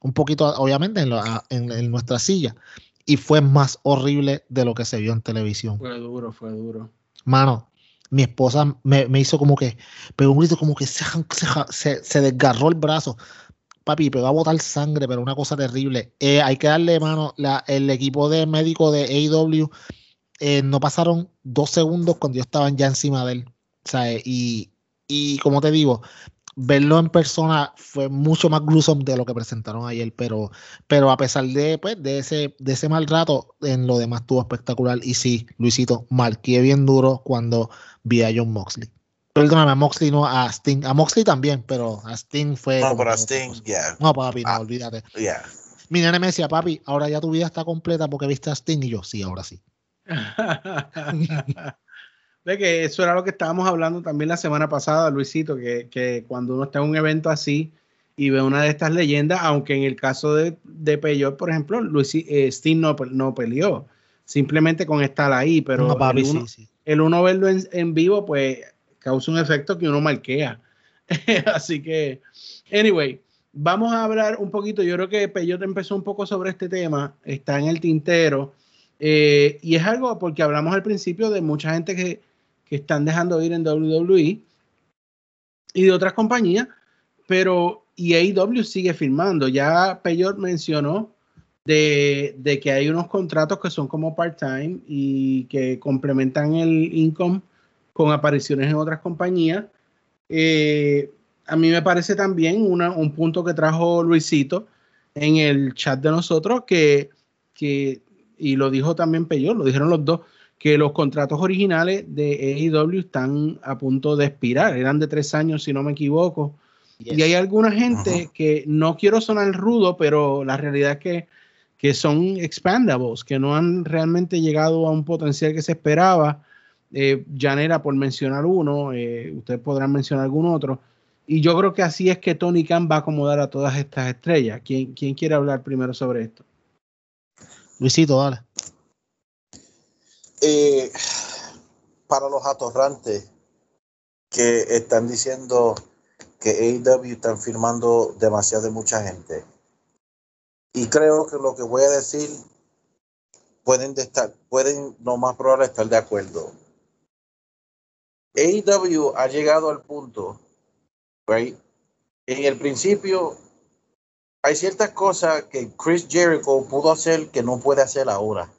Un poquito, obviamente, en, nuestra silla. Y fue más horrible de lo que se vio en televisión. Fue duro, fue duro. Mano, mi esposa me, hizo como que, pero un grito como que se, se desgarró el brazo papi, pero va a botar sangre, pero una cosa terrible. Eh, hay que darle mano, el equipo de médico de AEW eh, no pasaron dos segundos cuando yo estaba ya encima de él. Y, y como te digo, verlo en persona fue mucho más gruesome de lo que presentaron ayer, pero, pero a pesar de, pues, de, ese, de ese mal rato, en lo demás estuvo espectacular. Y sí, Luisito, marqué bien duro cuando vi a John Moxley. Perdóname, a Moxley no, a Sting. A Moxley también, pero a Sting fue. No, pero a Sting, ya. No, papi, no, ah, olvídate. Yeah. Mi nene me decía, papi, ahora ya tu vida está completa porque viste a Sting. Y yo, sí, ahora sí. de que eso era lo que estábamos hablando también la semana pasada, Luisito, que, que cuando uno está en un evento así y ve una de estas leyendas, aunque en el caso de, de Peyot, por ejemplo, Luis, eh, Sting no, no, peleó, simplemente con estar ahí, pero no, papi, el, uno, sí, sí. el, uno, verlo en, en vivo, pues causa un efecto que uno marquea. Así que, anyway, vamos a hablar un poquito. Yo creo que Peyote empezó un poco sobre este tema, está en el tintero. Eh, y es algo porque hablamos al principio de mucha gente que, que están dejando ir en WWE y de otras compañías, pero y AEW sigue firmando. Ya Peyot mencionó de, de, que hay unos contratos que son como part-time y que complementan el income con apariciones en otras compañías. Eh, a mí me parece también una, un punto que trajo Luisito en el chat de nosotros que, que y lo dijo también Peyo, lo dijeron los dos, que los contratos originales de AEW están a punto de expirar, eran de tres años si no me equivoco. Y hay alguna gente que no quiero sonar rudo, pero la realidad es que, que son expandables, que no han realmente llegado a un potencial que se esperaba. Eh, Janera, por mencionar uno, eh, ustedes podrán mencionar algún otro. Y yo creo que así es que Tony Khan va a acomodar a todas estas estrellas. ¿Quién, quién quiere hablar primero sobre esto? Luisito, dale. Eh, para los atorrantes que están diciendo que AEW están firmando demasiado de mucha gente. Y creo que lo que voy a decir pueden estar, pueden no más probable estar de acuerdo. AEW ha llegado al punto, right? En el principio hay ciertas cosas que Chris Jericho pudo hacer que no puede hacer ahora.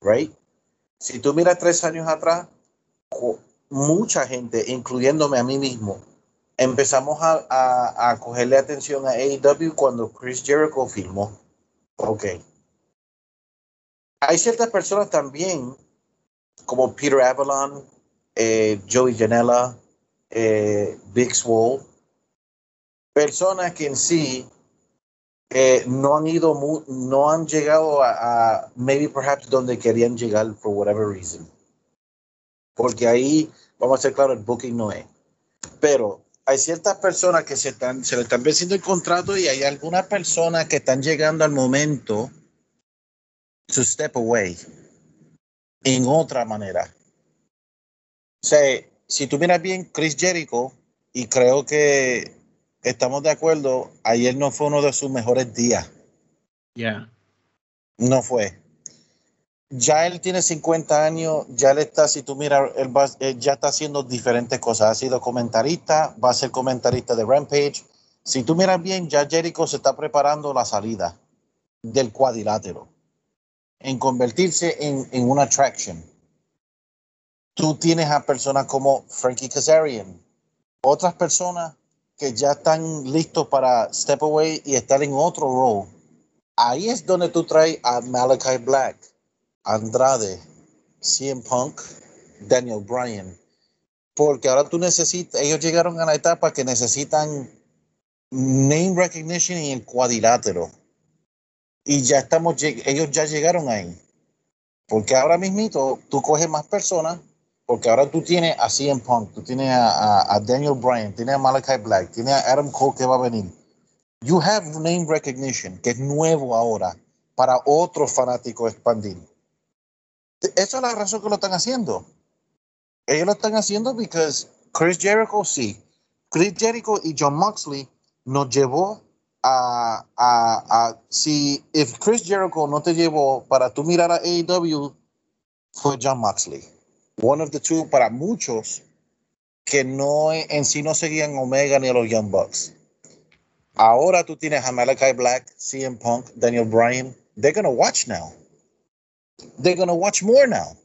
Right? Si tú miras tres años atrás, mucha gente, incluyéndome a mí mismo, empezamos a, a, cogerle atención a AEW cuando Chris Jericho filmó. Ok. Hay ciertas personas también, como Peter Avalon, eh, Joey Janela, eh, Big Swole, personas que en sí eh, no han ido, no han llegado a, maybe perhaps donde querían llegar for whatever reason. Porque ahí, vamos a ser claros, el booking no es. Pero hay ciertas personas que se, están, se le están venciendo el contrato y hay algunas personas que están llegando al momento to step away en otra manera. O sea, si tú miras bien, Chris Jericho, y creo que estamos de acuerdo, ayer no fue uno de sus mejores días. Ya. No fue. Ya él tiene 50 años, ya le está, si tú miras, él, ya está haciendo diferentes cosas. Ha sido comentarista, va a ser comentarista de Rampage. Si tú miras bien, ya Jericho se está preparando la salida del cuadrilátero en convertirse en, en una attraction. Tú tienes a personas como Frankie Kazarian, otras personas que ya están listos para step away y estar en otro role, ahí es donde tú traes a Malachi Black, Andrade, CM Punk, Daniel Bryan. Porque ahora tú necesitas, ellos llegaron a la etapa que necesitan name recognition en el cuadrilátero. Y ya estamos, ellos ya llegaron ahí. Porque ahora mismito tú coges más personas porque ahora tú tienes a CM Punk, tú tienes a, Daniel Bryan, tienes a Malachi Black, tienes a Adam Cole que va a venir. You have name recognition, que es nuevo ahora, para otros fanáticos expandir. Esa es la razón que lo están haciendo. Ellos lo están haciendo porque Chris Jericho sí. Chris Jericho y John Moxley nos llevó a, a, a si if Chris Jericho no te llevó para tú mirar a AEW, fue John Moxley one of the two para muchos que no en sí no seguían Omega ni a los Young Bucks. Ahora tú tienes a Malachi Black, CM Punk, Daniel Bryan. They're gonna watch now. They're gonna watch more now.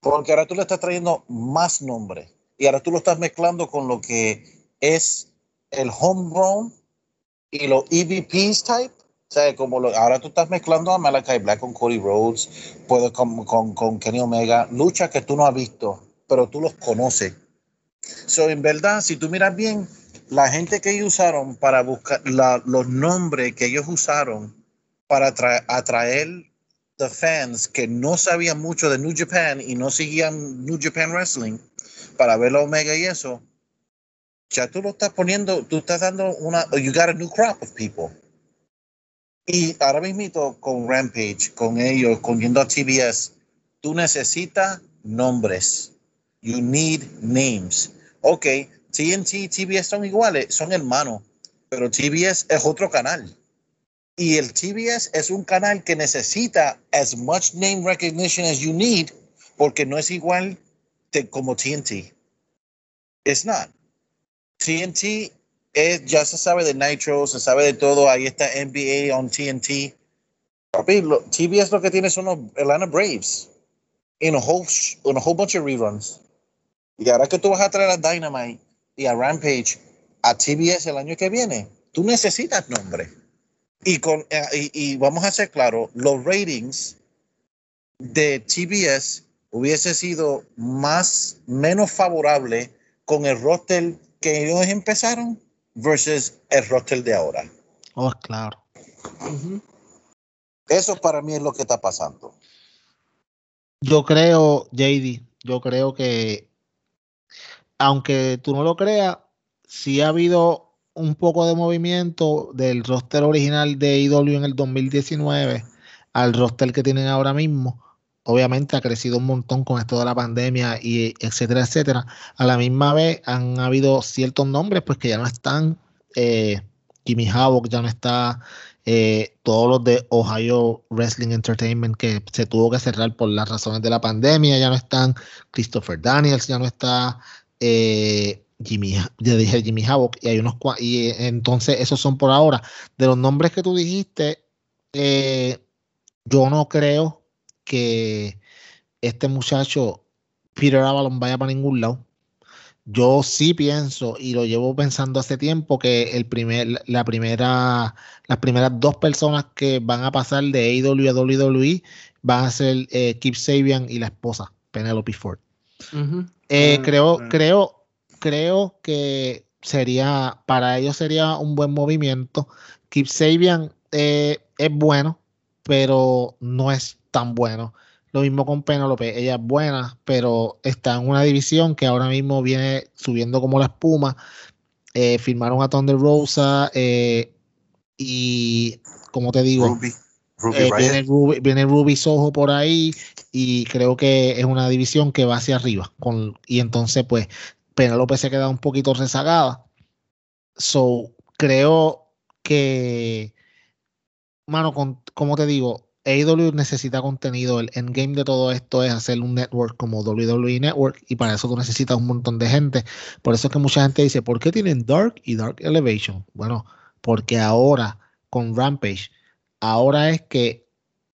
Porque ahora tú le estás trayendo más nombre. Y ahora tú lo estás mezclando con lo que es el homegrown y los EVPs type como ahora tú estás mezclando a Malachi Black con Cody Rhodes, puedes con, con, con, Kenny Omega, lucha que tú no has visto, pero tú los conoces. So, en verdad, si tú miras bien, la gente que ellos usaron para buscar los nombres que ellos usaron para atraer the fans que no sabían mucho de New Japan y no seguían New Japan Wrestling para ver la Omega y eso, ya tú lo estás poniendo, tú estás dando una, you got a new crop of people. Y ahora mismo con Rampage, con ellos, con yendo a TBS, tú necesitas nombres. You need names. Ok, TNT y TBS son iguales, son hermanos, pero TBS es otro canal. Y el TBS es un canal que necesita as much name recognition as you need, porque no es igual como TNT. It's not. TNT ya se sabe de Nitro, se sabe de todo. Ahí está NBA on TNT. Papi, lo, TBS lo que tiene son los Atlanta Braves. En a whole, a whole bunch of reruns. Y ahora que tú vas a traer a Dynamite y a Rampage a TBS el año que viene, tú necesitas nombre. Y, con, eh, y, y vamos a ser claros, los ratings de TBS hubiese sido más, menos favorable con el roster que ellos empezaron versus el roster de ahora. Oh, claro. Eso para mí es lo que está pasando. Yo creo, JD, yo creo que, aunque tú no lo creas, sí ha habido un poco de movimiento del roster original de IW en el 2019 al roster que tienen ahora mismo. Obviamente ha crecido un montón con esto de la pandemia y etcétera, etcétera. A la misma vez han habido ciertos nombres pues que ya no están. Eh, Jimmy Havoc ya no está. Eh, todos los de Ohio Wrestling Entertainment que se tuvo que cerrar por las razones de la pandemia ya no están. Christopher Daniels ya no está. Eh, Jimmy, ya dije Jimmy Havoc y hay unos y entonces esos son por ahora. De los nombres que tú dijiste, eh, yo no creo que este muchacho Peter Avalon vaya para ningún lado. Yo sí pienso y lo llevo pensando hace tiempo que el primer, la primera, las primeras dos personas que van a pasar de AEW a WWE van a ser eh, Kip Sabian y la esposa Penelope Ford. Eh, creo, creo, creo que sería, para ellos sería un buen movimiento. Keep Sabian eh, es bueno, pero no es tan bueno. Lo mismo con Penelope, ella es buena, pero está en una división que ahora mismo viene subiendo como la espuma. Eh, firmaron a Thunder Rosa eh, y, como te digo, viene, Ruby, viene, Ruby, Soho por ahí y creo que es una división que va hacia arriba. Con, y entonces, pues, Penelope se queda un poquito rezagada. So, creo que, mano, como te digo, AEW necesita contenido. El endgame de todo esto es hacer un network como WWE Network y para eso tú necesitas un montón de gente. Por eso es que mucha gente dice, ¿por qué tienen Dark y Dark Elevation? Bueno, porque ahora con Rampage, ahora es que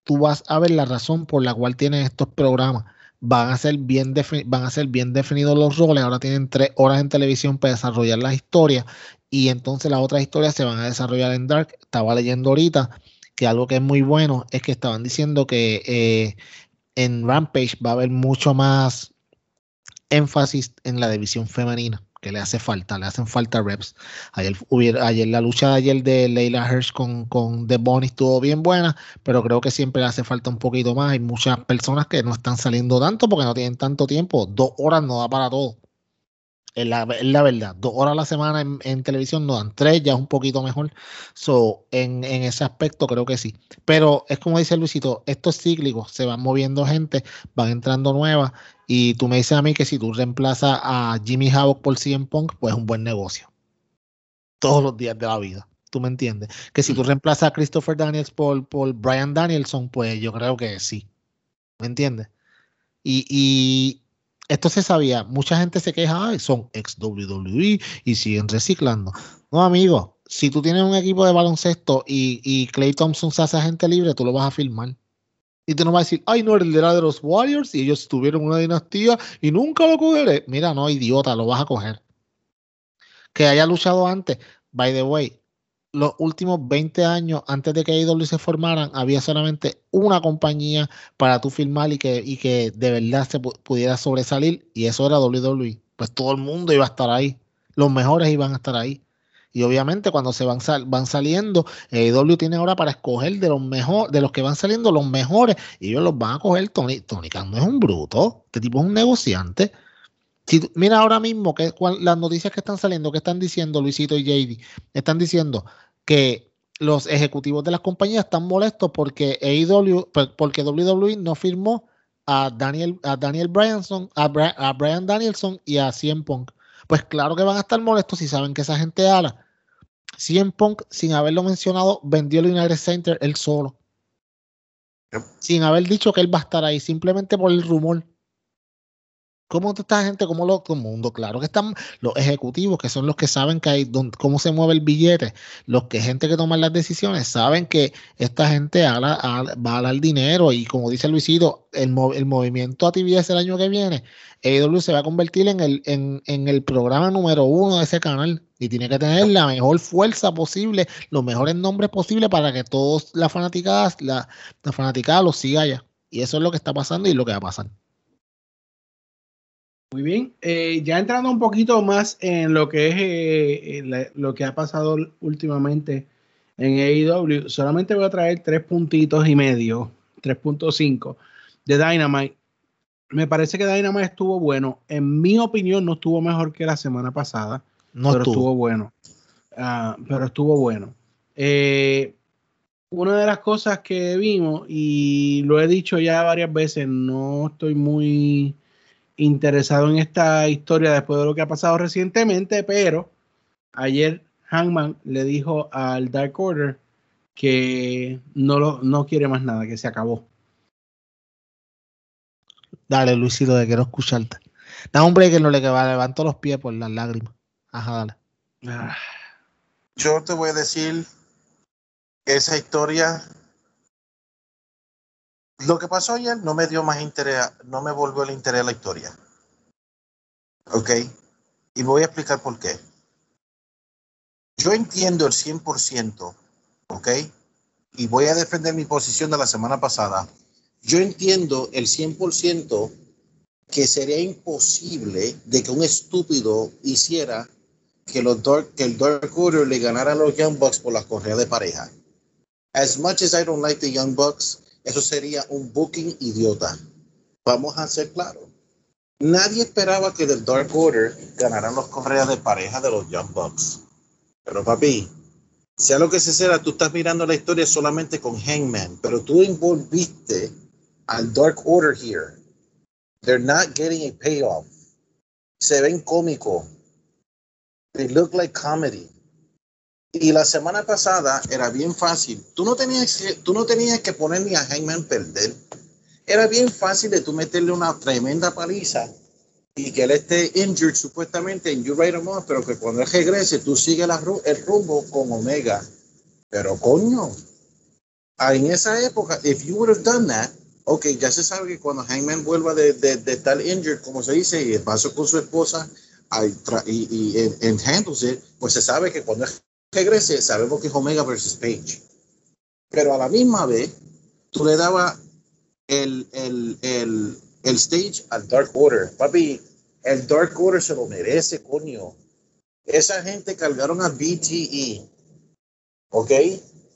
tú vas a ver la razón por la cual tienen estos programas van a ser bien, van a ser bien definidos los roles. Ahora tienen tres horas en televisión para desarrollar las historias y entonces las otras historias se van a desarrollar en Dark. Estaba leyendo ahorita que algo que es muy bueno es que estaban diciendo que eh, en Rampage va a haber mucho más énfasis en la división femenina que le hace falta, le hacen falta reps. Ayer, hubiera, ayer la lucha de ayer de Leila Hirsch con, con The Bonnie estuvo bien buena, pero creo que siempre le hace falta un poquito más. Hay muchas personas que no están saliendo tanto porque no tienen tanto tiempo. Dos horas no da para todo. Es la, la verdad, dos horas a la semana en, televisión no dan tres, ya es un poquito mejor. So, en, en, ese aspecto creo que sí. Pero es como dice Luisito, estos cíclicos se van moviendo gente, van entrando nuevas. Y tú me dices a mí que si tú reemplazas a Jimmy Havoc por CM Punk, pues es un buen negocio. Todos los días de la vida. ¿Tú me entiendes? Que si tú reemplazas a Christopher Daniels por, por Brian Danielson, pues yo creo que sí. ¿Me entiendes? Y, y, esto se sabía, mucha gente se queja, Ay, son ex WWE y siguen reciclando. No, amigo, si tú tienes un equipo de baloncesto y, y Clay Thompson se hace agente libre, tú lo vas a firmar. Y tú no vas a decir, ay, no, el de los Warriors y ellos tuvieron una dinastía y nunca lo cogeré. Mira, no, idiota, lo vas a coger. Que haya luchado antes. By the way, los últimos 20 años antes de que AEW se formaran, había solamente una compañía para tú firmar y que, y que de verdad se pudiera sobresalir, y eso era WWE. Pues todo el mundo iba a estar ahí. Los mejores iban a estar ahí. Y obviamente cuando se van, van saliendo, AEW tiene ahora para escoger de los mejores, de los que van saliendo los mejores, y ellos los van a coger. Tony, Tony Khan no es un bruto, este tipo es un negociante mira ahora mismo que las noticias que están saliendo, que están diciendo Luisito y JD, están diciendo que los ejecutivos de las compañías están molestos porque AEW, porque WWE no firmó a Daniel, a Daniel Bryanson, a, Brian Danielson y a CM Punk. Pues claro que van a estar molestos si saben que esa gente habla. CM Punk, sin haberlo mencionado, vendió el United Center él solo. Sin haber dicho que él va a estar ahí, simplemente por el rumor. ¿Cómo esta gente, cómo lo, mundo? Claro que están los ejecutivos, que son los que saben que hay, cómo se mueve el billete, los que gente que toma las decisiones, saben que esta gente va a dar dinero y como dice Luisito, el, el movimiento a TBS el año que viene, AEW se va a convertir en el, en el programa número uno de ese canal y tiene que tener la mejor fuerza posible, los mejores nombres posibles para que todos las fanaticadas, la, la fanaticada los siga allá. Y eso es lo que está pasando y lo que va a pasar. Muy bien, eh, ya entrando un poquito más en lo que es eh, eh, lo que ha pasado últimamente en AEW, solamente voy a traer tres puntitos y medio, 3.5 de Dynamite. Me parece que Dynamite estuvo bueno. En mi opinión, no estuvo mejor que la semana pasada, no pero estuvo, bueno. Ah, pero estuvo bueno. una de las cosas que vimos, y lo he dicho ya varias veces, no estoy muy interesado en esta historia después de lo que ha pasado recientemente, pero ayer Hangman le dijo al Dark Order que no, lo, no quiere más nada, que se acabó. Dale, Luisito, de quiero escucharte. Da un break en lo que va, levanto los pies por las lágrimas. Ajá, dale. Ah. Yo te voy a decir esa historia lo que pasó ayer no me dio más interés, no me volvió el interés a la historia. ¿Ok? Y voy a explicar por qué. Yo entiendo el 100%, ¿ok? Y voy a defender mi posición de la semana pasada. Yo entiendo el 100% que sería imposible de que un estúpido hiciera que, los que el Dark Order le ganara a los Young Bucks por la correa de pareja. As much as I don't like the Young Bucks, eso sería un booking idiota. Vamos a ser claros. Nadie esperaba que del Dark Order ganaran los correas de pareja de los Young Bucks. Pero papi, sea lo que sea, tú estás mirando la historia solamente con Hangman, pero tú envolviste al Dark Order here. They're not getting a payoff. Se ven cómicos. They look like comedy. Y la semana pasada era bien fácil. Tú no tenías que, tú no tenías que poner ni a Hangman perder. Era bien fácil de tú meterle una tremenda paliza y que él esté injured supuestamente en You Right Off, pero que cuando él regrese tú sigues el rumbo con Omega. Pero coño, en esa época, if you would have done that, ok, ya se sabe que cuando Hangman vuelva de, de, de estar injured, como se dice, y pasó con su esposa y, y, y, handles it, pues se sabe que cuando regrese, sabemos que es Omega versus Page. Pero a la misma vez, tú le dabas el, el, el, el stage al Dark Order. Papi, el Dark Order se lo merece, coño. Esa gente cargaron a BTE. ¿Ok?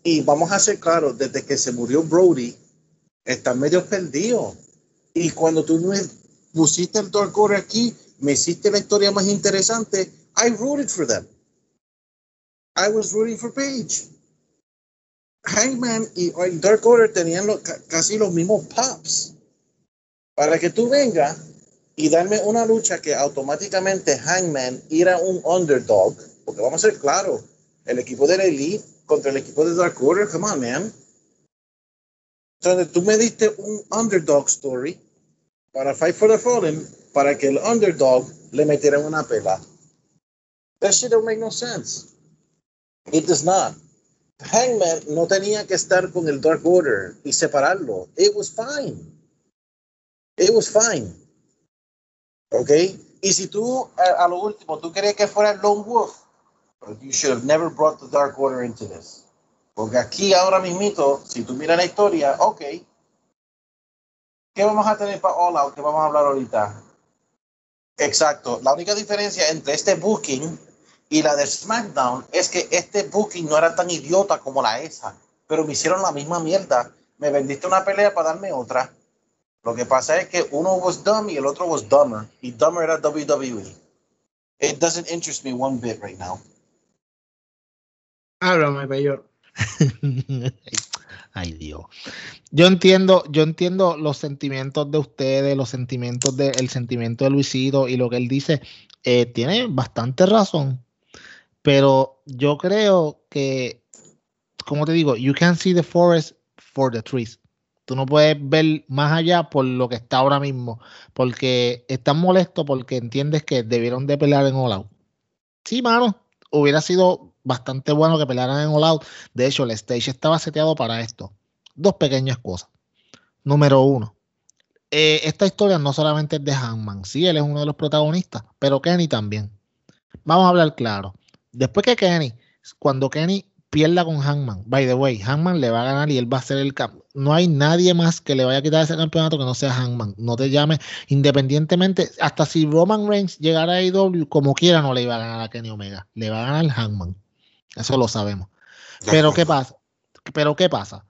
Y vamos a ser claros, desde que se murió Brody, están medio perdidos. Y cuando tú me pusiste el Dark Order aquí, me hiciste la historia más interesante, I rooted for them. I was rooting for Page. Hangman y Dark Order tenían casi los mismos pops. Para que tú vengas y darme una lucha que automáticamente Hangman era un underdog, porque vamos a ser claros, el equipo de la Elite contra el equipo de Dark Order, come on, man. Entonces tú me diste un underdog story para Fight for the Fallen, para que el underdog le metiera una pela. That shit don't make no sense. It does not. Hangman no tenía que estar con el Dark Order y separarlo. It was fine. It was fine. ¿Ok? Y si tú, a, lo último, tú querías que fuera el Lone Wolf, you should have never brought the Dark Order into this. Porque aquí ahora mismito, si tú miras la historia, ok, ¿qué vamos a tener para All Out? ¿Qué vamos a hablar ahorita? Exacto. La única diferencia entre este booking y la de SmackDown es que este booking no era tan idiota como la esa, pero me hicieron la misma mierda. Me vendiste una pelea para darme otra. Lo que pasa es que uno was dumb y el otro was dumber. Y dumber era WWE. It doesn't interest me one bit right now. Háblame, peor. Ay, Dios. Yo entiendo, yo entiendo los sentimientos de ustedes, los sentimientos del el sentimiento de Luisito y lo que él dice. Eh, tiene bastante razón. Pero yo creo que, como te digo, you can see the forest for the trees. Tú no puedes ver más allá por lo que está ahora mismo, porque estás molesto porque entiendes que debieron de pelear en All Out. Sí, mano, hubiera sido bastante bueno que pelearan en All Out. De hecho, el stage estaba seteado para esto. Dos pequeñas cosas. Número uno, eh, esta historia no solamente es de Hangman, sí, él es uno de los protagonistas, pero Kenny también. Vamos a hablar claro. Después que Kenny, cuando Kenny pierda con Hangman. By the way, Hangman le va a ganar y él va a ser el campeón. No hay nadie más que le vaya a quitar ese campeonato que no sea Hangman. No te llames independientemente. Hasta si Roman Reigns llegara a IW, como quiera, no le iba a ganar a Kenny Omega. Le va a ganar Hangman. Eso lo sabemos. Pero ¿qué pasa? Pero ¿qué pasa?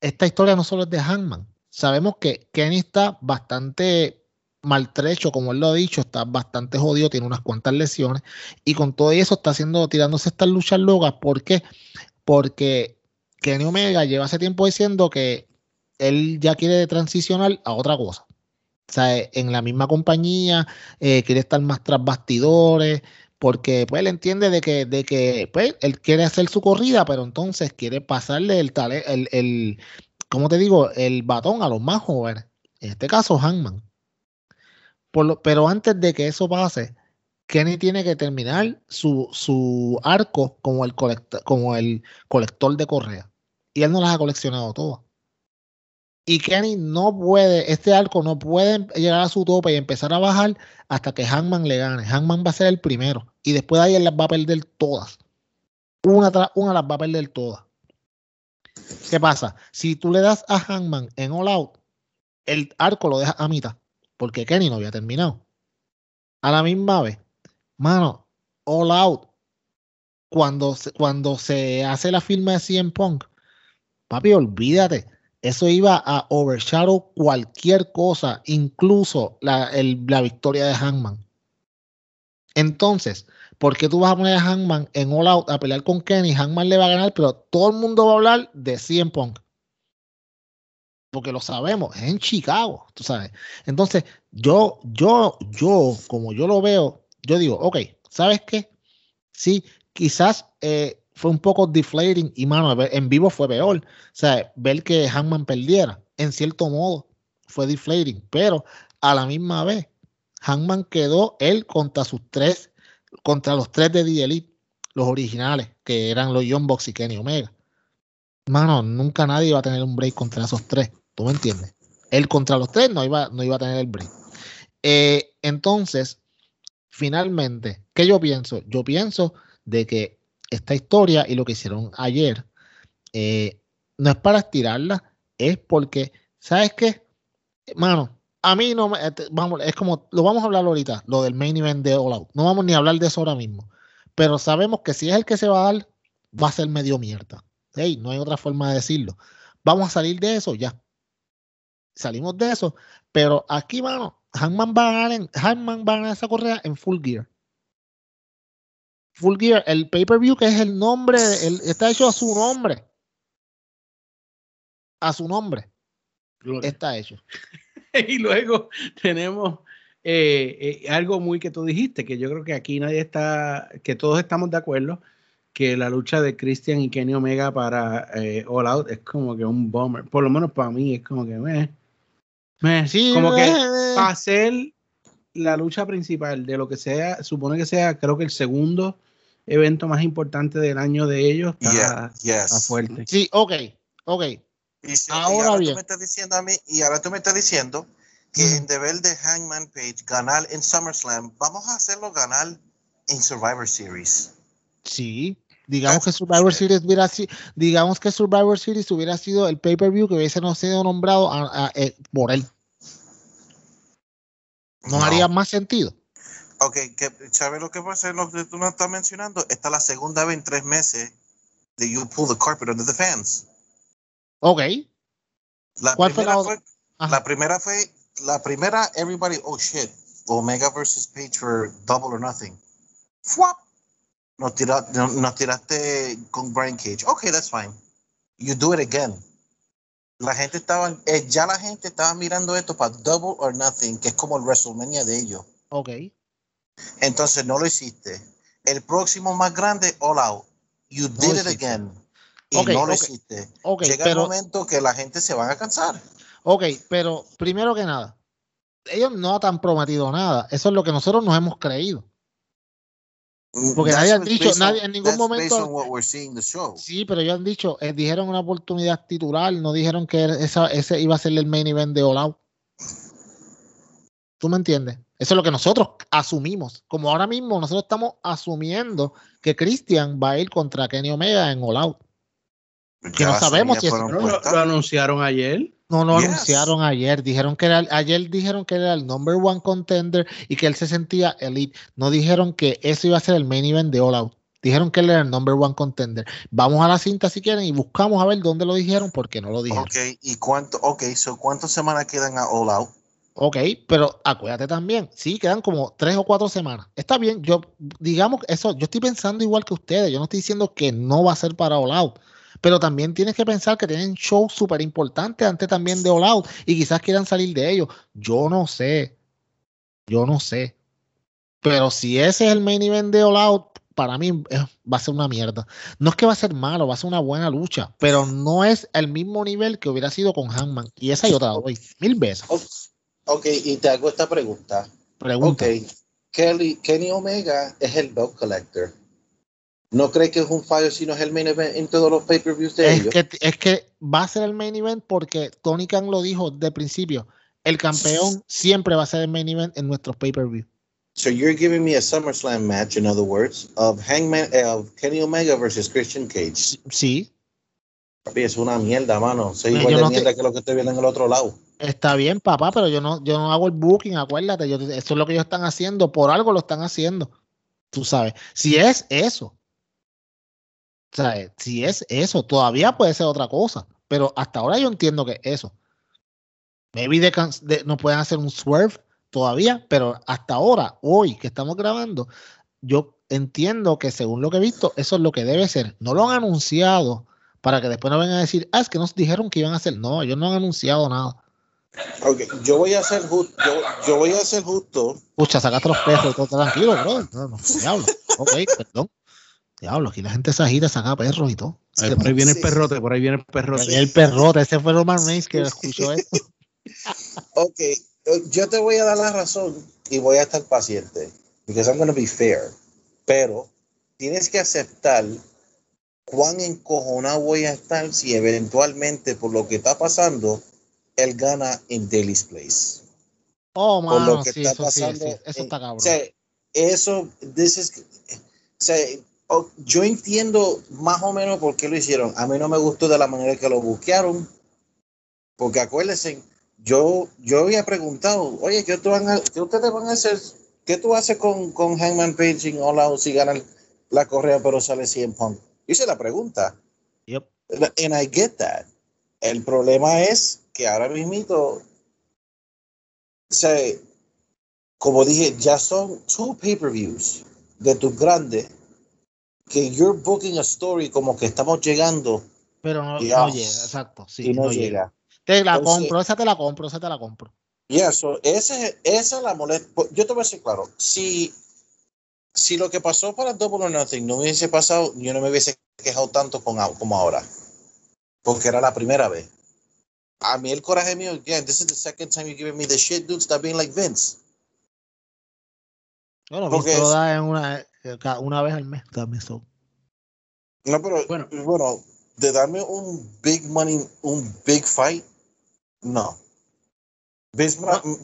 Esta historia no solo es de Hangman. Sabemos que Kenny está bastante maltrecho, como él lo ha dicho, está bastante jodido, tiene unas cuantas lesiones y con todo eso está haciendo, tirándose estas luchas locas. ¿Por qué? Porque Kenny Omega lleva hace tiempo diciendo que él ya quiere transicionar a otra cosa. O sea, en la misma compañía, eh, quiere estar más tras bastidores, porque pues él entiende de que, de que pues, él quiere hacer su corrida, pero entonces quiere pasarle el, el, el, ¿cómo te digo? El batón a los más jóvenes. En este caso, Hangman pero antes de que eso pase, Kenny tiene que terminar su, arco como el, como el colector de correa. Y él no las ha coleccionado todas. Y Kenny no puede, este arco no puede llegar a su tope y empezar a bajar hasta que Hangman le gane. Hangman va a ser el primero. Y después de ahí él las va a perder todas. Una tras una las va a perder todas. ¿Qué pasa? Si tú le das a Hangman en All Out, el arco lo deja a mitad porque Kenny no había terminado. A la misma vez, mano, All Out, cuando, cuando se hace la firma de CM Punk, papi, olvídate, eso iba a overshadow cualquier cosa, incluso la, la victoria de Hangman. Entonces, ¿por qué tú vas a poner a Hangman en All Out a pelear con Kenny? Hangman le va a ganar, pero todo el mundo va a hablar de CM Punk porque lo sabemos, es en Chicago, tú sabes. Entonces, yo, yo, yo, como yo lo veo, yo digo, ok, ¿sabes qué? Sí, quizás eh, fue un poco deflating y, mano, en vivo fue peor. O sea, ver que Hangman perdiera, en cierto modo, fue deflating, pero a la misma vez, Hangman quedó él contra sus tres, contra los tres de The Elite, los originales, que eran los Young Bucks y Kenny Omega. Mano, nunca nadie iba a tener un break contra esos tres. ¿Tú me entiendes? Él contra los tres no iba, no iba a tener el break. Eh, entonces, finalmente, ¿qué yo pienso? Yo pienso de que esta historia y lo que hicieron ayer eh, no es para estirarla, es porque, ¿sabes qué? Mano, a mí no me. Este, vamos, es como, lo vamos a hablar ahorita, lo del main event de All Out. No vamos ni a hablar de eso ahora mismo. Pero sabemos que si es el que se va a dar, va a ser medio mierda. Hey, no hay otra forma de decirlo. Vamos a salir de eso ya salimos de eso. Pero aquí, mano, Hangman va a ganar, en, Hangman va a ganar esa correa en Full Gear. Full Gear, el pay-per-view que es el nombre, el, está hecho a su nombre. A su nombre. Está hecho. y luego tenemos eh, eh, algo muy que tú dijiste, que yo creo que aquí nadie está, que todos estamos de acuerdo, que la lucha de Christian y Kenny Omega para eh, All Out es como que un bomber. Por lo menos para mí es como que... Eh, sí, como que para hacer la lucha principal de lo que sea, supone que sea, creo que el segundo evento más importante del año de ellos está, fuerte. Sí, ok, ok. Y, ahora, tú me estás diciendo a mí, y ahora tú me estás diciendo que en deber de Hangman Page ganar en SummerSlam, vamos a hacerlo ganar en Survivor Series. Sí, digamos que Survivor Series hubiera sido, digamos que Survivor Series hubiera sido el pay-per-view que hubiese no sido nombrado eh, por él. ¿No, haría más sentido? Ok, ¿sabes lo que pasa? Lo que tú no estás mencionando, esta es la segunda vez en tres meses de You Pull the Carpet Under the Fans. Ok. La ¿Cuál primera fue la, la primera fue, la primera, everybody, oh shit, Omega versus Page for Double or Nothing. ¡Fuap! Nos, nos tiraste con Brian Cage. Ok, that's fine. You do it again la gente estaba, eh, ya la gente estaba mirando esto para Double or Nothing, que es como el WrestleMania de ellos. Ok. Entonces no lo hiciste. El próximo más grande, All Out. You did it again. y no lo hiciste. Llega el momento que la gente se van a cansar. Ok, pero primero que nada, ellos no han prometido nada. Eso es lo que nosotros nos hemos creído. Mm, Porque nadie ha dicho, nadie en ningún momento. Sí, pero ellos han dicho, eh, dijeron una oportunidad titular, no dijeron que esa, ese iba a ser el main event de All Out. ¿Tú me entiendes? Eso es lo que nosotros asumimos. Como ahora mismo nosotros estamos asumiendo que Christian va a ir contra Kenny Omega en All Out. Que no sabemos si eso. ¿Lo, anunciaron ayer? No, lo anunciaron ayer. Dijeron que era, ayer dijeron que era el number one contender y que él se sentía elite. No dijeron que eso iba a ser el main event de All Out. Dijeron que él era el number one contender. Vamos a la cinta si quieren y buscamos a ver dónde lo dijeron porque no lo dijeron. Ok, ¿y cuánto, ok, so cuántas semanas quedan a All Out? Ok, pero acuérdate también, sí, quedan como tres o cuatro semanas. Está bien, yo, digamos, eso, yo estoy pensando igual que ustedes, yo no estoy diciendo que no va a ser para All Out, pero también tienes que pensar que tienen shows súper importantes antes también de All Out y quizás quieran salir de ellos. Yo no sé, yo no sé. Pero si ese es el main event de All Out, para mí va a ser una mierda. No es que va a ser malo, va a ser una buena lucha, pero no es el mismo nivel que hubiera sido con Hangman. Y esa yo te la doy mil veces. Ok, y te hago esta pregunta. Pregunta. Ok, Kelly, Kenny Omega es el belt collector. ¿No cree que es un fallo si no es el main event en todos los pay-per-views de es Que, es que va a ser el main event porque Tony Khan lo dijo de principio. El campeón siempre va a ser el main event en nuestros pay-per-views. So you're giving me a SummerSlam match, in other words, of Hangman, of Kenny Omega versus Christian Cage. Sí. Papi, es una mierda, mano. Soy igual de mierda que lo que estoy viendo en el otro lado. Está bien, papá, pero yo no, yo no hago el booking, acuérdate. Yo, eso es lo que ellos están haciendo. Por algo lo están haciendo. Tú sabes. Si es eso. Si es eso, todavía puede ser otra cosa. Pero hasta ahora yo entiendo que eso. Maybe de, no pueden hacer un swerve todavía, pero hasta ahora, hoy que estamos grabando, yo entiendo que según lo que he visto, eso es lo que debe ser. No lo han anunciado para que después no vengan a decir, ah, es que nos dijeron que iban a hacer. No, ellos no han anunciado nada. Okay, yo voy a ser justo. Yo, voy a ser justo. Pucha, sacaste los todo tranquilo, bro. No, no, diablo. Ok, perdón. Diablo, aquí la gente se agita, saca perros y todo. por ahí viene el perrote, por ahí viene el perrote. El perrote, ese fue Roman Reigns que escuchó esto. ok, yo te voy a dar la razón y voy a estar paciente. Because I'm going to be fair. Pero tienes que aceptar cuán encojonado voy a estar si eventualmente por lo que está pasando él gana en Daily's Place. Oh, mano, sí, eso, sí, eso está cabrón. O sea, eso, this is, o sea, yo entiendo más o menos por qué lo hicieron. A mí no me gustó de la manera que lo busquearon, porque acuérdense, yo, yo había preguntado, oye, ¿qué, tú van a, ¿qué ustedes van a hacer? ¿Qué tú haces con, con Hangman Page en All Out si ganan la correa pero sale 100 Punk? Hice la pregunta. Yep. And I get that. El problema es que ahora mismo, o sea, como dije, ya son two pay-per-views de tus grandes que you're booking a story como que estamos llegando. Pero no, llega, exacto. Sí, no, llega. Te la compro, esa te la compro, esa te la compro. Yeah, so ese, esa es la molestia. Yo te voy a decir claro, si, si lo que pasó para Double or Nothing no hubiese pasado, yo no me hubiese quejado tanto con, como ahora porque era la primera vez. A mí el coraje mío, again, this is the second time you're giving me the shit, dude, stop being like Vince. Bueno, porque Vince lo da en una, una vez al mes también. So. No, pero bueno. bueno, de darme un big money, un big fight, no. Vince,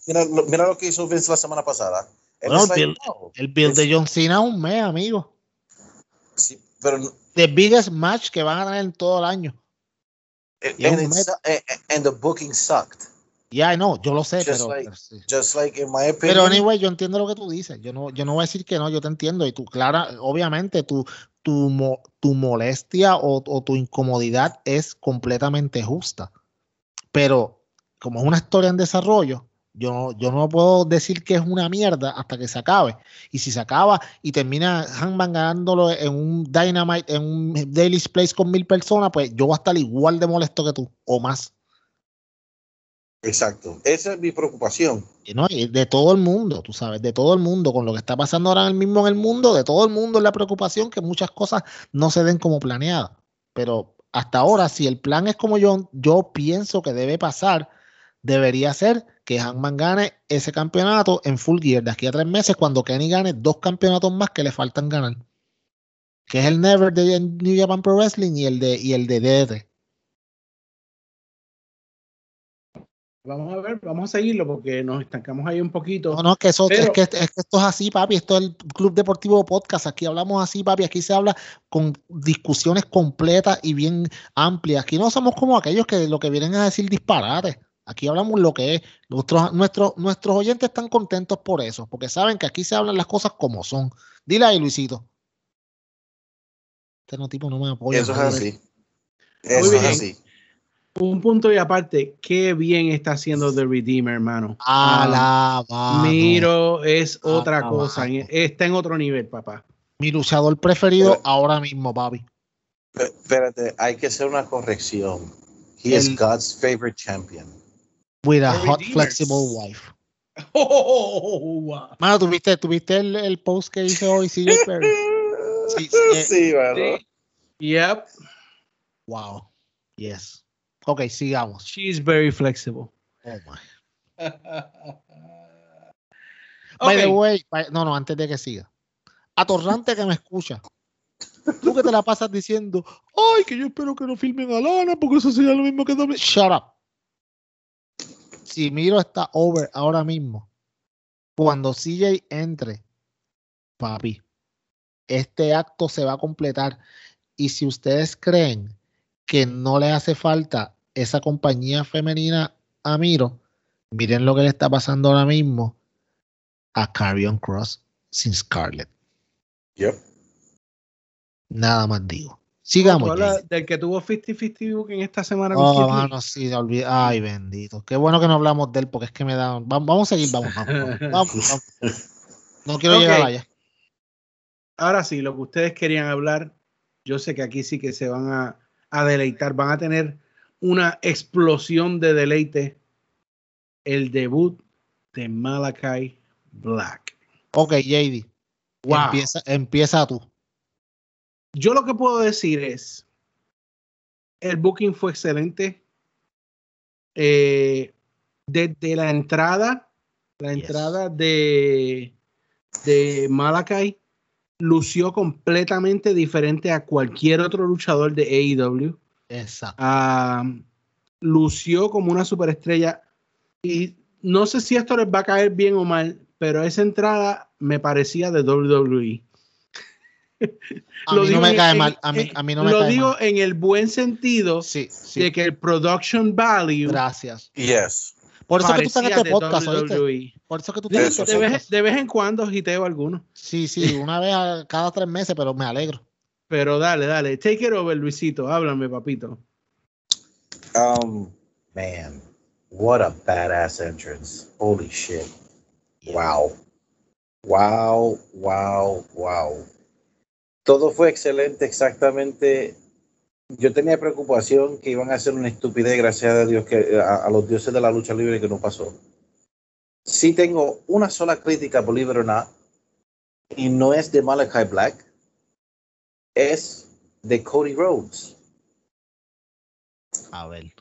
mira, mira, lo que hizo Vince la semana pasada. Bueno, el, no, el build de John Cena un mes, amigo. Sí, pero. The biggest match que van a tener en todo el año. And, and, the booking sucked. Yeah, no, yo lo sé, just pero, like, just like in my opinion, pero anyway, yo entiendo lo que tú dices. Yo no, yo no voy a decir que no, yo te entiendo. Y tú, clara, obviamente, tu, tu, tu molestia o, o tu incomodidad es completamente justa. Pero como es una historia en desarrollo, yo, yo no puedo decir que es una mierda hasta que se acabe. Y si se acaba y termina Hangman ganándolo en un Dynamite, en un Daily Place con mil personas, pues yo voy a estar igual de molesto que tú, o más. Exacto. Esa es mi preocupación. Y no, de todo el mundo, tú sabes, de todo el mundo, con lo que está pasando ahora mismo en el mundo, de todo el mundo es la preocupación que muchas cosas no se den como planeadas. Pero hasta ahora, si el plan es como yo, yo pienso que debe pasar, debería ser que Hangman gane ese campeonato en full gear de aquí a tres meses cuando Kenny gane dos campeonatos más que le faltan ganar. Que es el Never de New Japan Pro Wrestling y el de, y el de DD. Vamos a ver, vamos a seguirlo porque nos estancamos ahí un poquito. No, no, es que, eso, es, que, es que esto es así, papi. Esto es el Club Deportivo Podcast. Aquí hablamos así, papi. Aquí se habla con discusiones completas y bien amplias. Aquí no somos como aquellos que lo que vienen a decir disparates. Aquí hablamos lo que es. Nuestros, nuestros, nuestros oyentes están contentos por eso, porque saben que aquí se hablan las cosas como son. Dile ahí, Luisito. Este no tipo no me apoya. Eso es así. Eso es así un punto y aparte, qué bien está haciendo The Redeemer, hermano. Ah, la Miro es otra cosa, está en otro nivel, papá. Mi luchador preferido ahora mismo, papi. Espérate, hay que hacer una corrección. He is God's favorite champion. With a hot, flexible wife. Oh, wow. Mano, ¿tuviste, ¿tuviste el, el, post que hizo hoy CJ Perry? Sí, sí, sí, ¿verdad? Yep. Wow. Yes. Ok, sigamos. She's very flexible. Oh my. By the way, no, no, antes de que siga. Atorrante que me escucha. Tú que te la pasas diciendo, ay, que yo espero que no filmen a Lana porque eso sería lo mismo que doble. Shut up. Si Miro está over ahora mismo, cuando CJ entre, papi, este acto se va a completar. Y si ustedes creen que no le hace falta esa compañía femenina a Miro, miren lo que le está pasando ahora mismo a Carrion Cross sin Scarlett. Yep. Nada más digo. Sigamos. del que tuvo 50-50 book en esta semana. Oh, mano, sí, Ay, bendito. Qué bueno que no hablamos de él porque es que me da. Vamos, a seguir, vamos, vamos, No quiero llegar allá. Ahora sí, lo que ustedes querían hablar, yo sé que aquí sí que se van a, a deleitar, van a tener una explosión de deleite el debut de Malakai Black. Ok, JD. Empieza, empieza tú. Yo lo que puedo decir es, el booking fue excelente. Eh, desde la entrada, la entrada de, de Malakai lució completamente diferente a cualquier otro luchador de AEW. Exacto. Ah, lució como una superestrella y no sé si esto les va a caer bien o mal, pero esa entrada me parecía de WWE. A mí no me cae mal. A mí, a mí no me lo digo en el buen sentido de que el production value. Gracias. Yes. Por eso que tú estás en este podcast, e. Por eso que tú estás en este de, vez, de vez en cuando giteo alguno. Sí, sí, una vez cada tres meses, pero me alegro. Pero dale, dale. Take it over, Luisito. Háblame, papito. Um, man, what a badass entrance. Holy shit. Wow. Wow, wow, wow. Todo fue excelente, exactamente. Yo tenía preocupación que iban a hacer una estupidez, gracias a Dios, que a, los dioses de la lucha libre que no pasó. Sí tengo una sola crítica, believe it or not, y no es de Malachi Black es de Cody Rhodes. A ver.